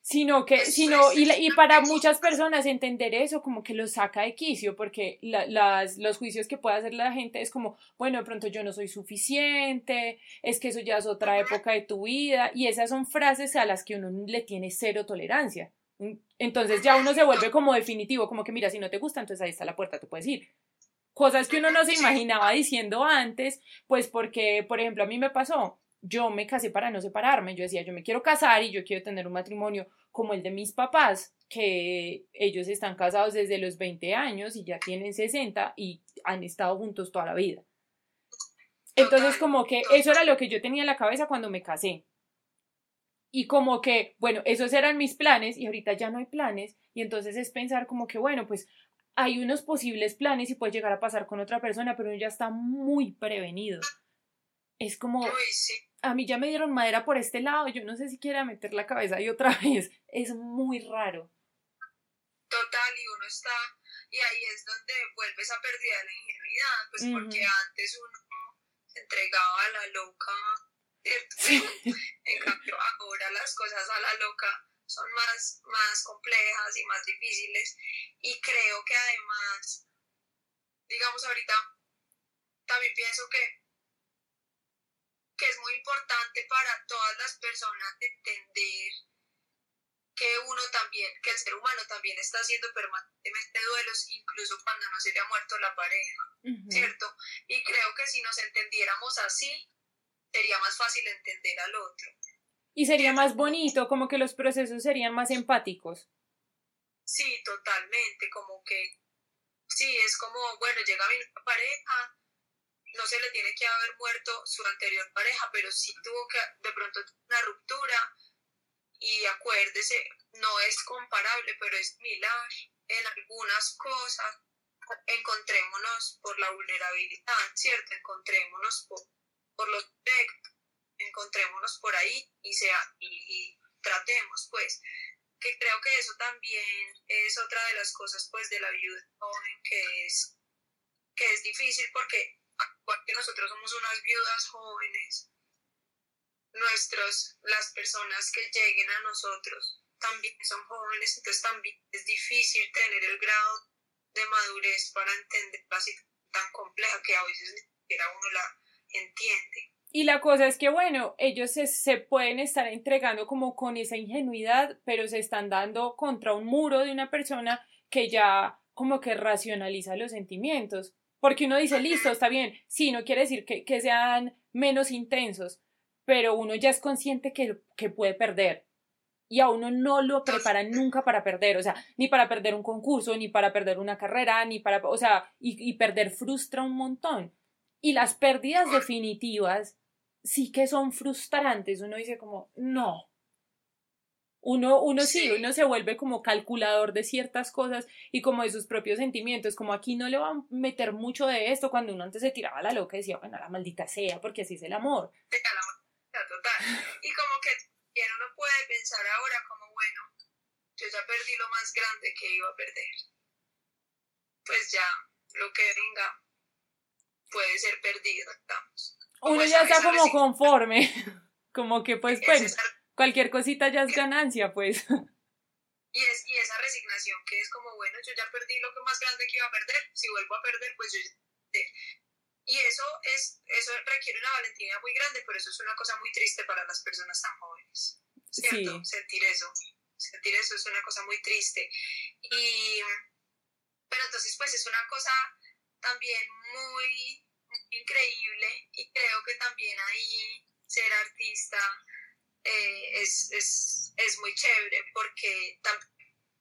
sino que, sino, y, y, para muchas personas entender eso como que lo saca de quicio, porque las, los juicios que puede hacer la gente es como, bueno, de pronto yo no soy suficiente, es que eso ya es otra época de tu vida, y esas son frases a las que uno le tiene cero tolerancia. Entonces ya uno se vuelve como definitivo, como que mira, si no te gusta, entonces ahí está la puerta, te puedes ir. cosas que uno no se imaginaba diciendo antes, pues porque, por ejemplo, a mí me pasó, yo me casé para no separarme, yo decía, yo me quiero casar y yo quiero tener un matrimonio como el de mis papás, que ellos están casados desde los 20 años y ya tienen 60 y han estado juntos toda la vida. Entonces, como que eso era lo que yo tenía en la cabeza cuando me casé. Y como que, bueno, esos eran mis planes y ahorita ya no hay planes. Y entonces es pensar como que, bueno, pues hay unos posibles planes y puede llegar a pasar con otra persona, pero uno ya está muy prevenido. Es como, a mí ya me dieron madera por este lado, yo no sé si quiera meter la cabeza ahí otra vez. Es muy raro. Total, y uno está, y ahí es donde vuelve esa pérdida de la ingenuidad, pues porque antes uno se entregaba a la loca, en cambio ahora las cosas a la loca son más, más complejas y más difíciles. Y creo que además, digamos ahorita, también pienso que, que es muy importante para todas las personas entender que uno también, que el ser humano también está haciendo permanentemente duelos, incluso cuando no se le ha muerto la pareja, ¿cierto? Y creo que si nos entendiéramos así, sería más fácil entender al otro. Y sería más bonito, como que los procesos serían más empáticos. Sí, totalmente, como que, sí, es como, bueno, llega mi pareja, no se le tiene que haber muerto su anterior pareja, pero sí tuvo que de pronto una ruptura y acuérdese, no es comparable, pero es similar en algunas cosas. Encontrémonos por la vulnerabilidad, ¿cierto? Encontrémonos por, por los defectos encontrémonos por ahí y, sea, y, tratemos, pues, que creo que eso también es otra de las cosas, pues, de la viuda joven, que es, que es difícil porque, que nosotros somos unas viudas jóvenes, nuestros, las personas que lleguen a nosotros también son jóvenes, entonces también es difícil tener el grado de madurez para entender la situación tan compleja que a veces ni siquiera uno la entiende. Y la cosa es que, bueno, ellos se, pueden estar entregando como con esa ingenuidad, pero se están dando contra un muro de una persona que ya como que racionaliza los sentimientos. Porque uno dice, listo, está bien, sí, no quiere decir que, que sean menos intensos, pero uno ya es consciente que, que puede perder. Y a uno no lo preparan nunca para perder, o sea, ni para perder un concurso, ni para perder una carrera, ni para, o sea, y, y perder frustra un montón. Y las pérdidas definitivas sí que son frustrantes. Uno dice como, no. Uno, uno sí. uno se vuelve como calculador de ciertas cosas y como de sus propios sentimientos, como aquí no le va a meter mucho de esto, cuando uno antes se tiraba la loca y decía, bueno, la maldita sea, porque así es el amor. Total. Y como que uno puede pensar ahora como, bueno, yo ya perdí lo más grande que iba a perder. Pues ya, lo que venga puede ser perdido, estamos uno ya está como conforme, como que pues, pues, cualquier cosita ya es ganancia, pues. Y, es, y esa resignación que es como, bueno, yo ya perdí lo que más grande que iba a perder, si vuelvo a perder, pues yo y eso es eso requiere una valentía muy grande, pero eso es una cosa muy triste para las personas tan jóvenes. ¿Cierto? Sentir eso. Sentir eso es una cosa muy triste. Y pero entonces pues es una cosa también muy increíble y creo que también ahí ser artista eh, es, es, es, muy chévere porque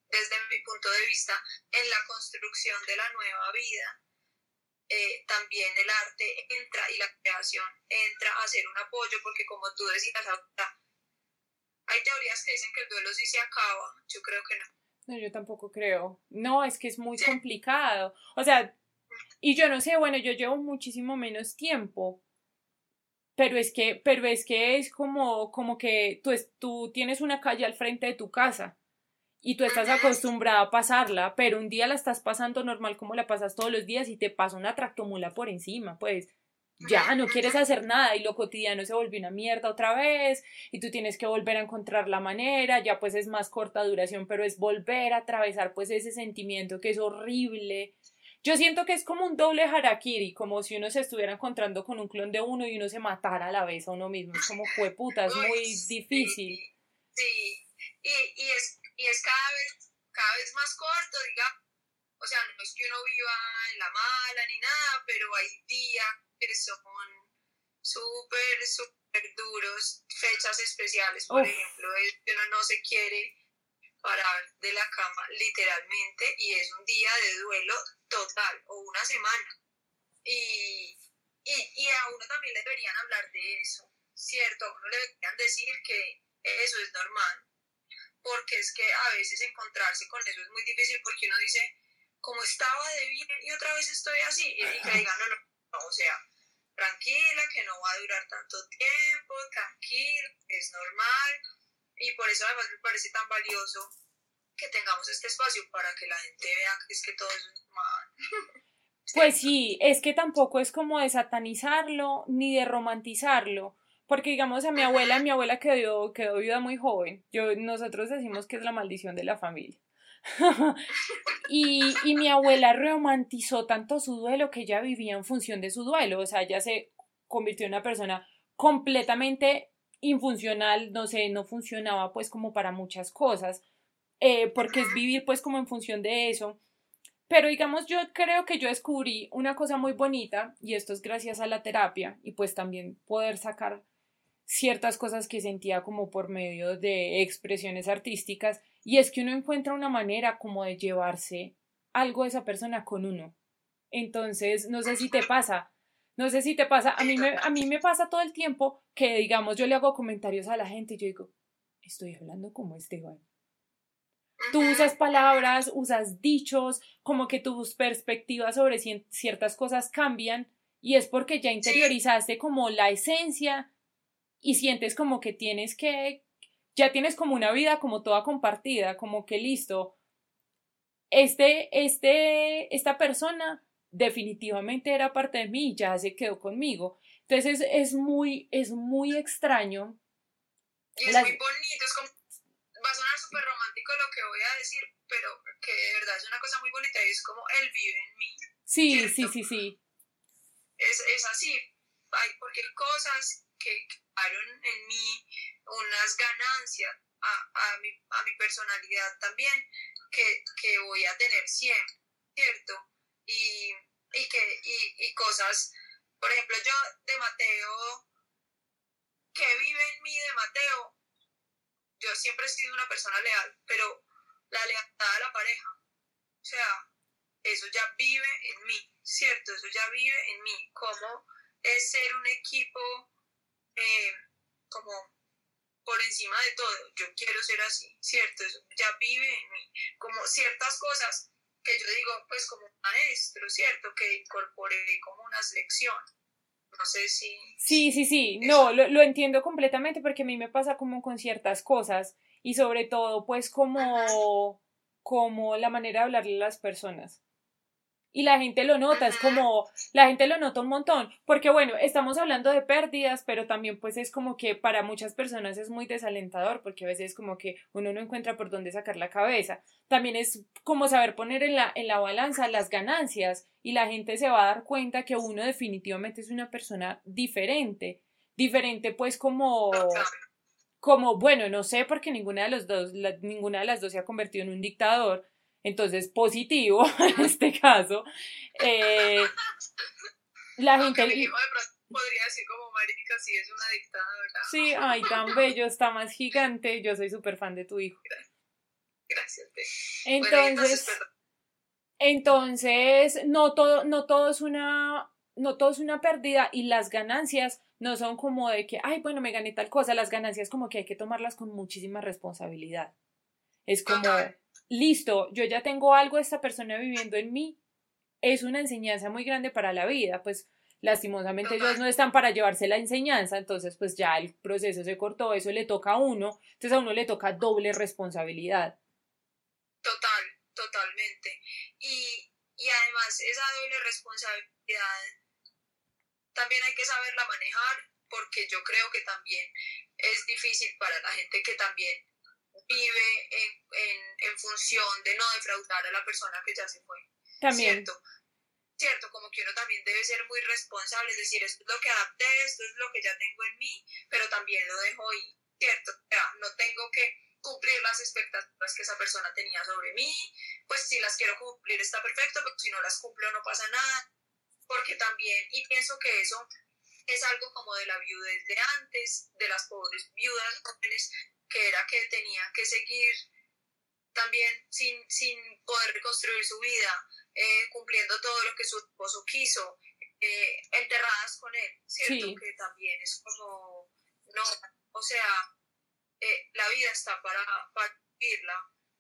desde mi punto de vista en la construcción de la nueva vida eh, también el arte entra y la creación entra a ser un apoyo porque como tú decías ahorita hay teorías que dicen que el duelo sí se acaba yo creo que no no, yo tampoco creo. No, es que es muy complicado. O sea, y yo no sé, bueno, yo llevo muchísimo menos tiempo, pero es que, pero es que es como, como que tú, tú tienes una calle al frente de tu casa y tú estás acostumbrada a pasarla, pero un día la estás pasando normal como la pasas todos los días y te pasa una tractomula por encima, pues ya no quieres hacer nada y lo cotidiano se volvió una mierda otra vez y tú tienes que volver a encontrar la manera, ya pues es más corta duración, pero es volver a atravesar pues ese sentimiento que es horrible yo siento que es como un doble harakiri, como si uno se estuviera encontrando con un clon de uno y uno se matara a la vez a uno mismo. Es como fue puta, es muy difícil. Sí, Y, y, es, y es cada vez, cada vez más corto, digamos. o sea, no es que uno viva en la mala ni nada, pero hay días que son súper, súper duros, fechas especiales, por ejemplo, es que uno no se quiere parar de la cama literalmente y es un día de duelo total o una semana. Y, y, a uno también le deberían hablar de eso, ¿cierto? A uno le deberían decir que eso es normal, porque es que a veces encontrarse con eso es muy difícil porque uno dice, como estaba de bien y otra vez estoy así, y, que digan, no, no, o sea, tranquila, que no va a durar tanto tiempo, tranquila, es normal, y por eso además me parece tan valioso que tengamos este espacio para que la gente vea que es que todo es normal. Pues sí, es que tampoco es como de satanizarlo ni de romantizarlo, porque digamos a mi abuela, mi abuela quedó, quedó viuda muy joven, yo, nosotros decimos que es la maldición de la familia. y, y mi abuela romantizó tanto su duelo que ella vivía en función de su duelo, o sea, ella se convirtió en una persona completamente infuncional, no sé, no funcionaba pues como para muchas cosas, eh, porque es vivir pues como en función de eso. Pero digamos, yo creo que yo descubrí una cosa muy bonita y esto es gracias a la terapia y pues también poder sacar ciertas cosas que sentía como por medio de expresiones artísticas y es que uno encuentra una manera como de llevarse algo de esa persona con uno. Entonces, no sé si te pasa, no sé si te pasa, a mí me, a mí me pasa todo el tiempo que, digamos, yo le hago comentarios a la gente y yo digo, estoy hablando como Esteban. Tú usas palabras, usas dichos, como que tus perspectivas sobre ciertas cosas cambian y es porque ya interiorizaste como la esencia y sientes como que tienes que, ya tienes como una vida como toda compartida, como que listo, este, este, esta persona definitivamente era parte de mí y ya se quedó conmigo. Entonces es, muy, es muy extraño. Y es muy bonito, es como, va a sonar súper romántico lo que voy a decir, pero que de verdad es una cosa muy bonita y es como él vive en mí. Sí, sí, sí, sí. Es, es así, hay, porque hay cosas que crearon en mí unas ganancias a, a, mi, a mi personalidad también que, que voy a tener siempre, ¿cierto? Y, y, que, y, y cosas, por ejemplo, yo de Mateo, que vive en mí de Mateo, yo siempre he sido una persona leal, pero la lealtad a la pareja, o sea, eso ya vive en mí, ¿cierto? Eso ya vive en mí, como es ser un equipo eh, como por encima de todo, yo quiero ser así, ¿cierto? Eso ya vive en mí, como ciertas cosas que yo digo, pues como maestro, ¿cierto? Que incorporé como unas lecciones. No sé si... Sí, sí, sí, no, lo, lo, entiendo completamente porque a mí me pasa como con ciertas cosas y sobre todo pues como, como la manera de hablarle a las personas y la gente lo nota, es como, la gente lo nota un montón, porque bueno, estamos hablando de pérdidas, pero también pues es como que para muchas personas es muy desalentador, porque a veces como que uno no encuentra por dónde sacar la cabeza. También es como saber poner en la, en la balanza las ganancias y la gente se va a dar cuenta que uno definitivamente es una persona diferente, diferente pues como como bueno, no sé porque ninguna de los dos ninguna de las dos se ha convertido en un dictador, entonces, positivo en este caso. Eh, la gente. podría decir como marica, si es una dictadora. Sí, ay, tan bello, está más gigante. Yo soy súper fan de tu hijo. Gracias. Entonces, entonces, no todo, no todo es una, no todo es una pérdida y las ganancias no son como de que, ay, bueno, me gané tal cosa. Las ganancias como que hay que tomarlas con muchísima responsabilidad. Es como, listo, yo ya tengo algo esta persona viviendo en mí, es una enseñanza muy grande para la vida, pues lastimosamente ellos no están para llevarse la enseñanza, entonces pues ya el proceso se cortó, eso le toca a uno, entonces a uno le toca doble responsabilidad. Total, totalmente. Y, y además esa doble responsabilidad también hay que saberla manejar porque yo creo que también es difícil para la gente que también vive en, en, en, función de no defraudar a la persona que ya se fue. También. ¿Cierto? Cierto, como que uno también debe ser muy responsable, es decir, esto es lo que adapté, esto es lo que ya tengo en mí, pero también lo dejo ahí, ¿cierto? O sea, no tengo que cumplir las expectativas que esa persona tenía sobre mí, pues si las quiero cumplir está perfecto, pero si no las cumplo no pasa nada, porque también, y pienso que eso es algo como de la viudez de antes, de las pobres viudas jóvenes, que era que tenían que seguir también sin, sin poder reconstruir su vida, eh, cumpliendo todo lo que su esposo quiso, eh, enterradas con él, ¿cierto? Que también es como, no, o sea, eh, la vida está para, para vivirla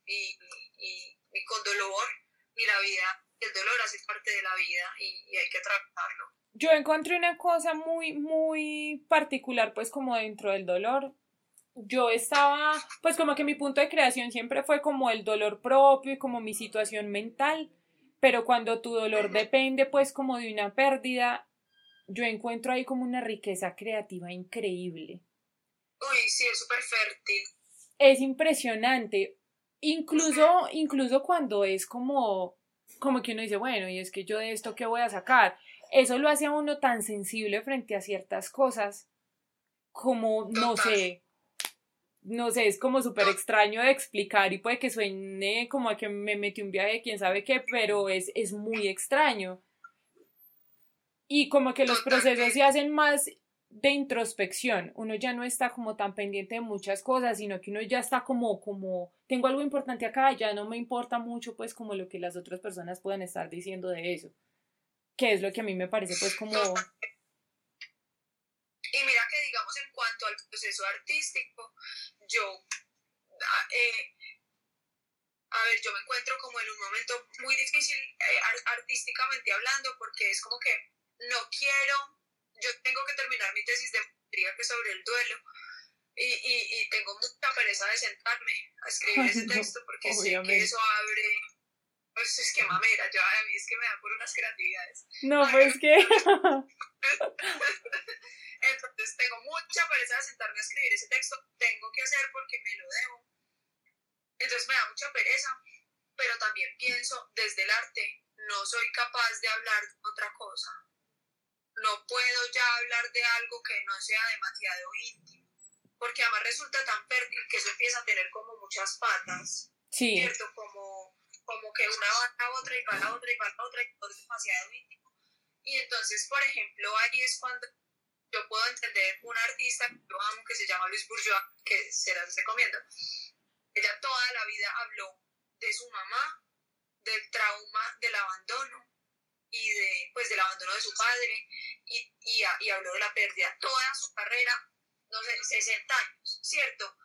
y, y, con dolor, y la vida, el dolor hace parte de la vida y, hay que tratarlo. Yo encontré una cosa muy, muy particular, pues como dentro del dolor, yo estaba, pues como que mi punto de creación siempre fue como el dolor propio y como mi situación mental, pero cuando tu dolor depende pues como de una pérdida, yo encuentro ahí como una riqueza creativa increíble. Uy, sí, es súper fértil. Es impresionante. Incluso, incluso cuando es como, como que uno dice, bueno, y es que yo de esto, ¿qué voy a sacar? Eso lo hace a uno tan sensible frente a ciertas cosas, como, no sé, no sé, es como súper extraño de explicar y puede que suene como a que me metí un viaje, quién sabe qué, pero es, es muy extraño. Y como que los procesos se hacen más de introspección. Uno ya no está como tan pendiente de muchas cosas, sino que uno ya está como, como, tengo algo importante acá, ya no me importa mucho pues como lo que las otras personas puedan estar diciendo de eso. Que es lo que a mí me parece pues como... Y mira digamos en cuanto al proceso artístico, yo, ah, eh, a ver, yo me encuentro como en un momento muy difícil eh, artísticamente hablando porque es como que no quiero, yo tengo que terminar mi tesis de maestría que es sobre el duelo y, y, y, tengo mucha pereza de sentarme a escribir ese texto porque sé que eso abre pues es que mamera, yo a mí es que me da por unas creatividades. No, pues que Entonces tengo mucha pereza de sentarme a escribir ese texto, tengo que hacer porque me lo debo. Entonces me da mucha pereza, pero también pienso desde el arte, no soy capaz de hablar de otra cosa. No puedo ya hablar de algo que no sea demasiado íntimo, porque además resulta tan fértil que eso empieza a tener como muchas patas, sí. ¿cierto? Como, como que una va a otra y va a la otra y va a la otra y todo es demasiado íntimo. Y entonces, por ejemplo, ahí es cuando yo puedo entender una artista que yo amo que se llama Luis Bourgeois, que se las recomiendo. Ella toda la vida habló de su mamá, del trauma del abandono y de, pues, del abandono de su padre y, y, y habló de la pérdida toda su carrera, no sé, 60 años, ¿cierto?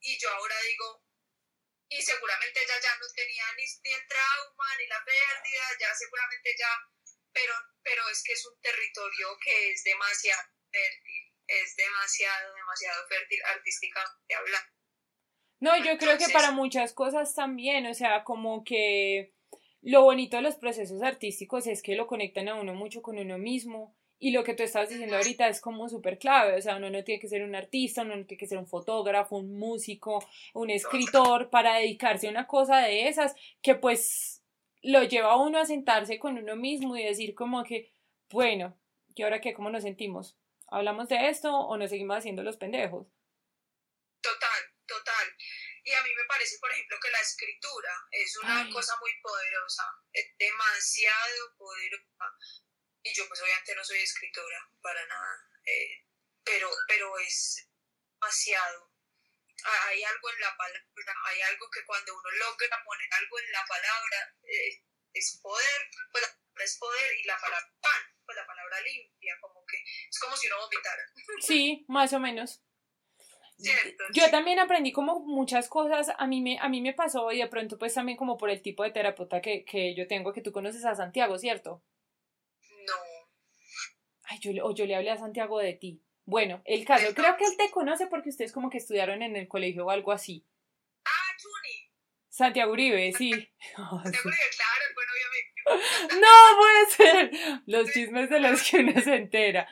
Y yo ahora digo, y seguramente ella ya no tenía ni, ni el trauma ni la pérdida, ya seguramente ya, pero, pero es que es un territorio que es demasiado fértil, es demasiado, demasiado fértil artísticamente hablando. No, yo creo que para muchas cosas también, o sea, como que lo bonito de los procesos artísticos es que lo conectan a uno mucho con uno mismo y lo que tú estás diciendo ahorita es como súper clave, o sea, uno no tiene que ser un artista, uno no tiene que ser un fotógrafo, un músico, un escritor para dedicarse a una cosa de esas que pues lo lleva a uno a sentarse con uno mismo y decir como que, bueno, ¿y ahora qué? ¿Cómo nos sentimos? ¿Hablamos de esto o nos seguimos haciendo los pendejos? Total, total. Y a mí me parece, por ejemplo, que la escritura es una cosa muy poderosa, es demasiado poderosa. Y yo pues obviamente no soy escritora para nada, eh, pero, pero es demasiado. Hay algo en la palabra, hay algo que cuando uno logra poner algo en la palabra eh, es poder, pues la palabra es poder y la palabra pan, pues la palabra limpia, como que es como si uno vomitara. Sí, más o menos. Yo también aprendí como muchas cosas, a mí, me, a mí me pasó y de pronto pues también como por el tipo de terapeuta que, que yo tengo, que tú conoces a Santiago, ¿cierto? No. Ay, yo, o yo le hablé a Santiago de ti. Bueno, el caso, creo que él te conoce porque ustedes como que estudiaron en el colegio o algo así. Ah, Juni. Santiago Uribe, sí. Santiago Uribe, claro, bueno, obviamente. No puede ser. Los chismes de los que uno se entera.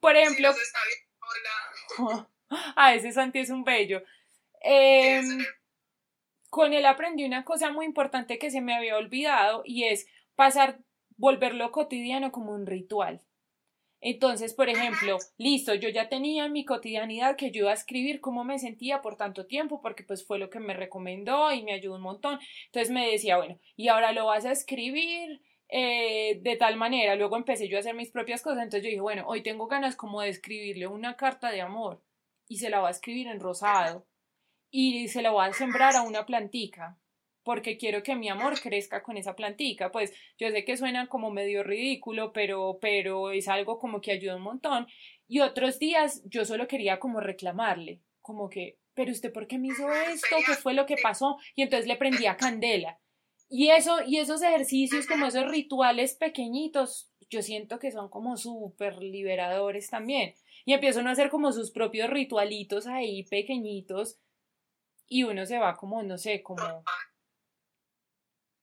Por ejemplo. está bien. Hola. Ah, ese Santi es un bello. Em, con él aprendí una cosa muy importante que se me había olvidado y es pasar, volverlo cotidiano como un ritual. Entonces, por ejemplo, listo, yo ya tenía en mi cotidianidad que yo iba a escribir cómo me sentía por tanto tiempo, porque pues fue lo que me recomendó y me ayudó un montón. Entonces me decía, bueno, y ahora lo vas a escribir eh, de tal manera. Luego empecé yo a hacer mis propias cosas. Entonces yo dije, bueno, hoy tengo ganas como de escribirle una carta de amor y se la va a escribir en rosado y se la va a sembrar a una plantica porque quiero que mi amor crezca con esa plantica. Pues yo sé que suena como medio ridículo, pero, pero es algo como que ayuda un montón. Y otros días yo solo quería como reclamarle, como que, pero usted por qué me hizo esto, qué fue lo que pasó, y entonces le prendía candela. Y eso, y esos ejercicios, como esos rituales pequeñitos, yo siento que son como súper liberadores también. Y empiezo a hacer como sus propios ritualitos ahí pequeñitos, y uno se va como, no sé, como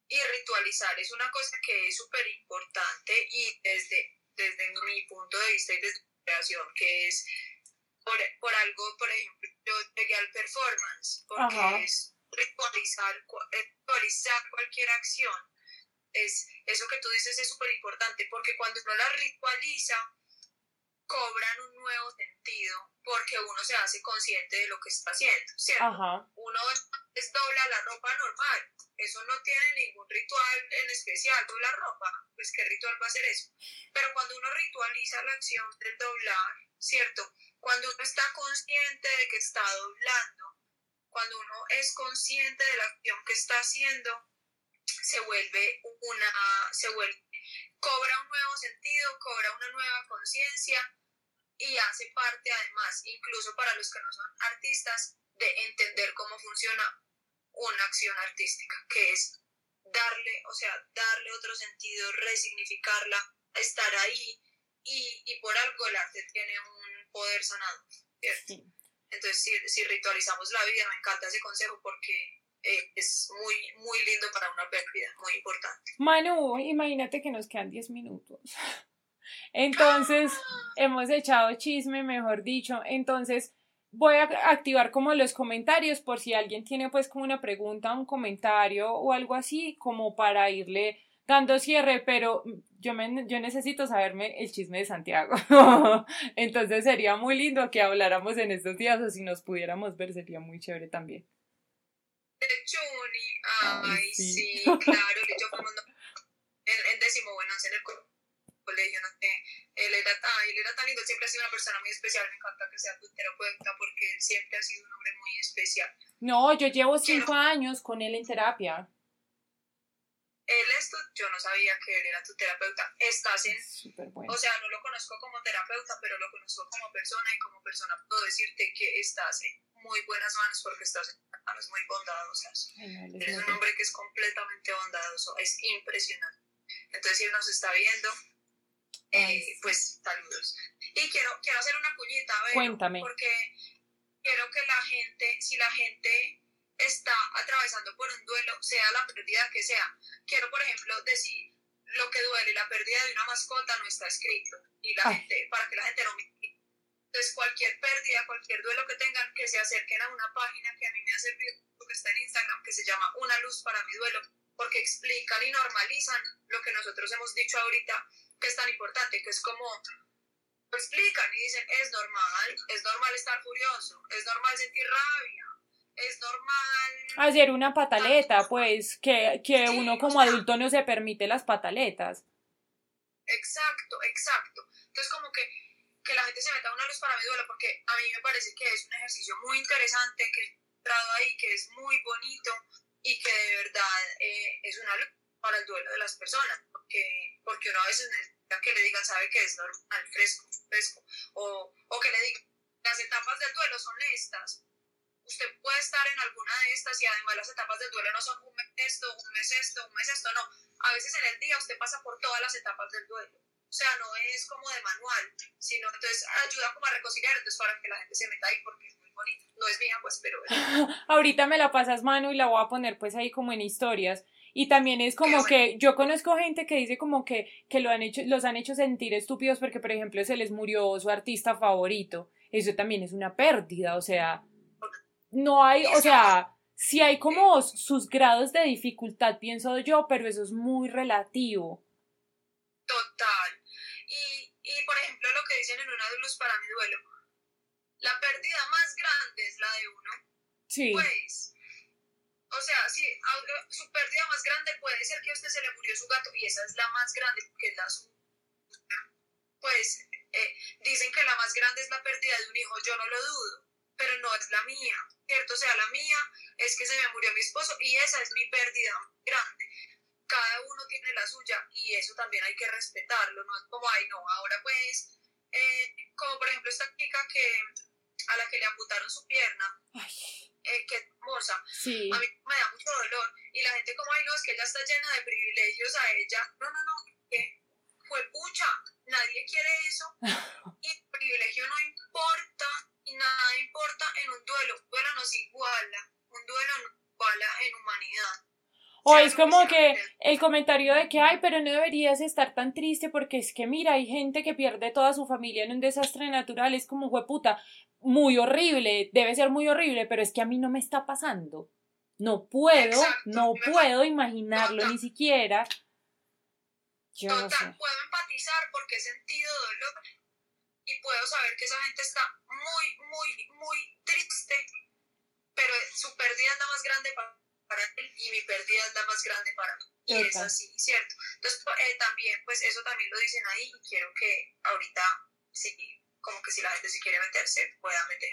y ritualizar es una cosa que es súper importante y desde, desde mi punto de vista y desde mi creación, que es por, por algo, por ejemplo, yo llegué al performance, porque es ritualizar, ritualizar cualquier acción. Es, eso que tú dices es súper importante, porque cuando uno la ritualiza, cobran un nuevo sentido porque uno se hace consciente de lo que está haciendo, ¿cierto? Uno dobla la ropa normal, eso no tiene ningún ritual en especial, doblar ropa, pues qué ritual va a ser eso. Pero cuando uno ritualiza la acción del doblar, ¿cierto? Cuando uno está consciente de que está doblando, cuando uno es consciente de la acción que está haciendo, se vuelve una, se vuelve, cobra un nuevo sentido, cobra una nueva conciencia y hace parte además, incluso para los que no son artistas, de entender cómo funciona una acción artística, que es darle, o sea, darle otro sentido, resignificarla, estar ahí y, y por algo el arte tiene un poder sanado, ¿cierto? Entonces, si, si, ritualizamos la vida, me encanta ese consejo porque eh, es muy, muy lindo para una pérdida, muy importante. Manu, imagínate que nos quedan 10 minutos. Entonces, hemos echado chisme, mejor dicho. Entonces, voy a activar como los comentarios por si alguien tiene pues como una pregunta, un comentario o algo así, como para irle dando cierre, pero yo, me, yo necesito saberme el chisme de Santiago. Entonces sería muy lindo que habláramos en estos días o si nos pudiéramos ver sería muy chévere también. ay, sí. claro, yo como en, décimo bueno en el colegio, no sé, él era, él era tan lindo, siempre ha sido una persona muy especial, me encanta que sea tu terapeuta porque él siempre ha sido un hombre muy especial. No, yo llevo cinco años con él en terapia. Él es tu, yo no sabía que él era tu terapeuta. Estás en, o sea, no lo conozco como terapeuta, pero lo conozco como persona y como persona puedo decirte que estás en muy buenas manos porque estás en manos muy bondadosas. es un hombre que es completamente bondadoso, es impresionante. Entonces, si él nos está viendo, eh, pues saludos. Y quiero, quiero hacer una cuñita, a ver, Cuéntame. porque quiero que la gente, si la gente está atravesando por un duelo, sea la pérdida que sea, quiero, por ejemplo, decir lo que duele, la pérdida de una mascota no está escrito, y la gente, para que la gente no me entonces, cualquier pérdida, cualquier duelo que tengan, que se acerquen a una página que a mí me ha servido, que está en Instagram, que se llama Una Luz para mi Duelo, porque explican y normalizan lo que nosotros hemos dicho ahorita, que es tan importante, que es como explican y dicen, es normal, es normal estar furioso, es normal sentir rabia, es normal... Hacer una pataleta, pues, que, que uno como adulto no se permite las pataletas. Exacto, exacto. Entonces como que, que la gente se meta una luz para mi duelo, porque a mí me parece que es un ejercicio muy interesante, que he entrado ahí, que es muy bonito y que de verdad eh, es una luz para el duelo de las personas, porque, porque uno a veces necesita que le digan, sabe que es normal, fresco, fresco, o, o que le digan, las etapas del duelo son estas, usted puede estar en alguna de estas y además las etapas del duelo no son un mes esto, un mes esto, un mes esto, no, a veces en el día usted pasa por todas las etapas del duelo. O sea, no es como de manual, sino entonces ayuda como a reconciliar, entonces para que la gente se meta ahí porque es muy bonito. No es mía, pues, pero... Ahorita me la pasas mano y la voy a poner pues ahí como en historias. Y también es como que yo conozco gente que dice como que, que lo han hecho, los han hecho sentir estúpidos porque, por ejemplo, se les murió su artista favorito. Eso también es una pérdida, o sea, no hay, o sea, sí hay como sus grados de dificultad, pienso yo, pero eso es muy relativo. Total. Y, y por ejemplo, dicen en una de luz para mi duelo, la pérdida más grande es la de uno. Sí. Pues, o sea, sí, su pérdida más grande puede ser que a usted se le murió su gato y esa es la más grande porque es la suya. Pues eh, dicen que la más grande es la pérdida de un hijo, yo no lo dudo, pero no es la mía, ¿cierto? O sea, la mía es que se me murió mi esposo y esa es mi pérdida grande. Cada uno tiene la suya y eso también hay que respetarlo, no es como, ay, no, ahora pues, eh, como por ejemplo esta chica que a la que le amputaron su pierna, eh, que hermosa, a mí me da mucho dolor. Y la gente como, ay, no, es que ella está llena de privilegios a ella, no, no, no, que fue pucha, nadie quiere eso y el privilegio no importa y nada importa en un duelo, un duelo nos iguala, un duelo nos iguala en humanidad. O es como que el comentario de que, ay, pero no deberías estar tan triste porque es que, mira, hay gente que pierde toda su familia en un desastre natural, es como, hueputa, muy horrible, debe ser muy horrible, pero es que a mí no me está pasando. No puedo, no puedo imaginarlo ni siquiera. Yo no sé. puedo empatizar porque he sentido dolor y puedo saber que esa gente está muy, muy, muy triste, pero su pérdida es la más grande para para él y mi pérdida es la más grande para mí. Y es así, ¿cierto? Entonces, eh, también, pues eso también lo dicen ahí y quiero que ahorita, sí, como que si la gente se quiere meterse, pueda meter.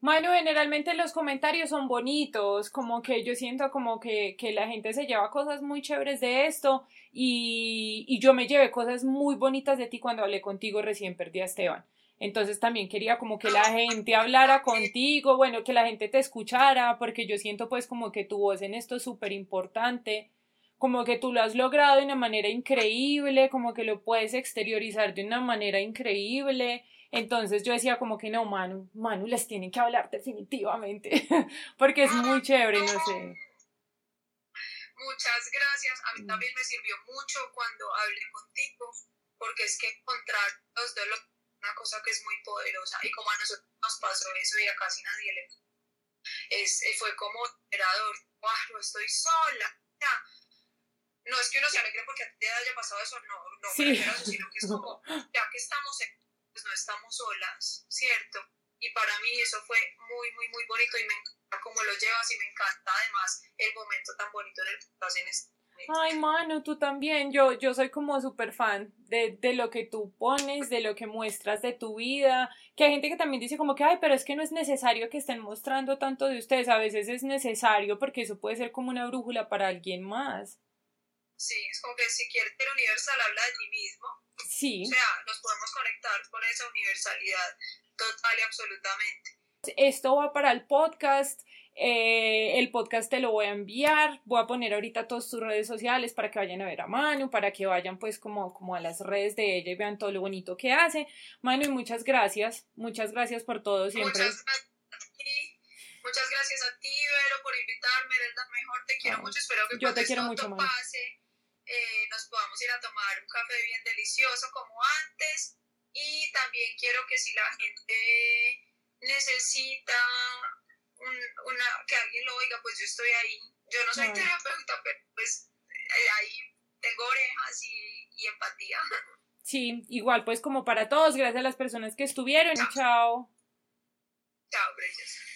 Bueno, generalmente los comentarios son bonitos, como que yo siento como que, que la gente se lleva cosas muy chéveres de esto y, y yo me llevé cosas muy bonitas de ti cuando hablé contigo recién perdí a Esteban. Entonces también quería como que la gente hablara contigo, bueno, que la gente te escuchara, porque yo siento pues como que tu voz en esto es súper importante, como que tú lo has logrado de una manera increíble, como que lo puedes exteriorizar de una manera increíble. Entonces yo decía como que no, Manu, Manu les tienen que hablar definitivamente, porque es muy chévere, no sé. Muchas gracias, a mí también me sirvió mucho cuando hablé contigo, porque es que encontrar los dolores una cosa que es muy poderosa y como a nosotros nos pasó eso y a casi nadie le es, eh, fue como generador, wow, estoy sola. no es que uno se alegre porque a ti te haya pasado eso, no, no sí. sino que es como, ya que estamos en, pues no estamos solas, ¿cierto? Y para mí eso fue muy, muy, muy bonito y me encanta cómo lo llevas y me encanta además el momento tan bonito en el que estás en este Ay, Manu, tú también. Yo, yo soy como súper fan de, de, lo que tú pones, de lo que muestras de tu vida. Que hay gente que también dice como que, ay, pero es que no es necesario que estén mostrando tanto de ustedes. A veces es necesario porque eso puede ser como una brújula para alguien más. Sí, es como que si quieres ser universal, habla de ti mismo. Sí. O sea, nos podemos conectar con esa universalidad total y absolutamente. Esto va para el podcast. Eh, el podcast te lo voy a enviar, voy a poner ahorita todas tus redes sociales para que vayan a ver a Manu, para que vayan pues como, como a las redes de ella y vean todo lo bonito que hace. Manu, y muchas gracias, muchas gracias por todo siempre. Muchas gracias a ti, muchas gracias a ti, Vero, por invitarme, eres la mejor, te quiero mucho, espero que yo te quiero mucho, pase, eh, nos podamos ir a tomar un café bien delicioso como antes y también quiero que si la gente necesita una, que alguien lo oiga, pues yo estoy ahí. Yo no soy terapeuta, pero pues eh, ahí tengo orejas y, y, empatía. Sí, igual pues como para todos, gracias a las personas que estuvieron. Chao. Chao, Chao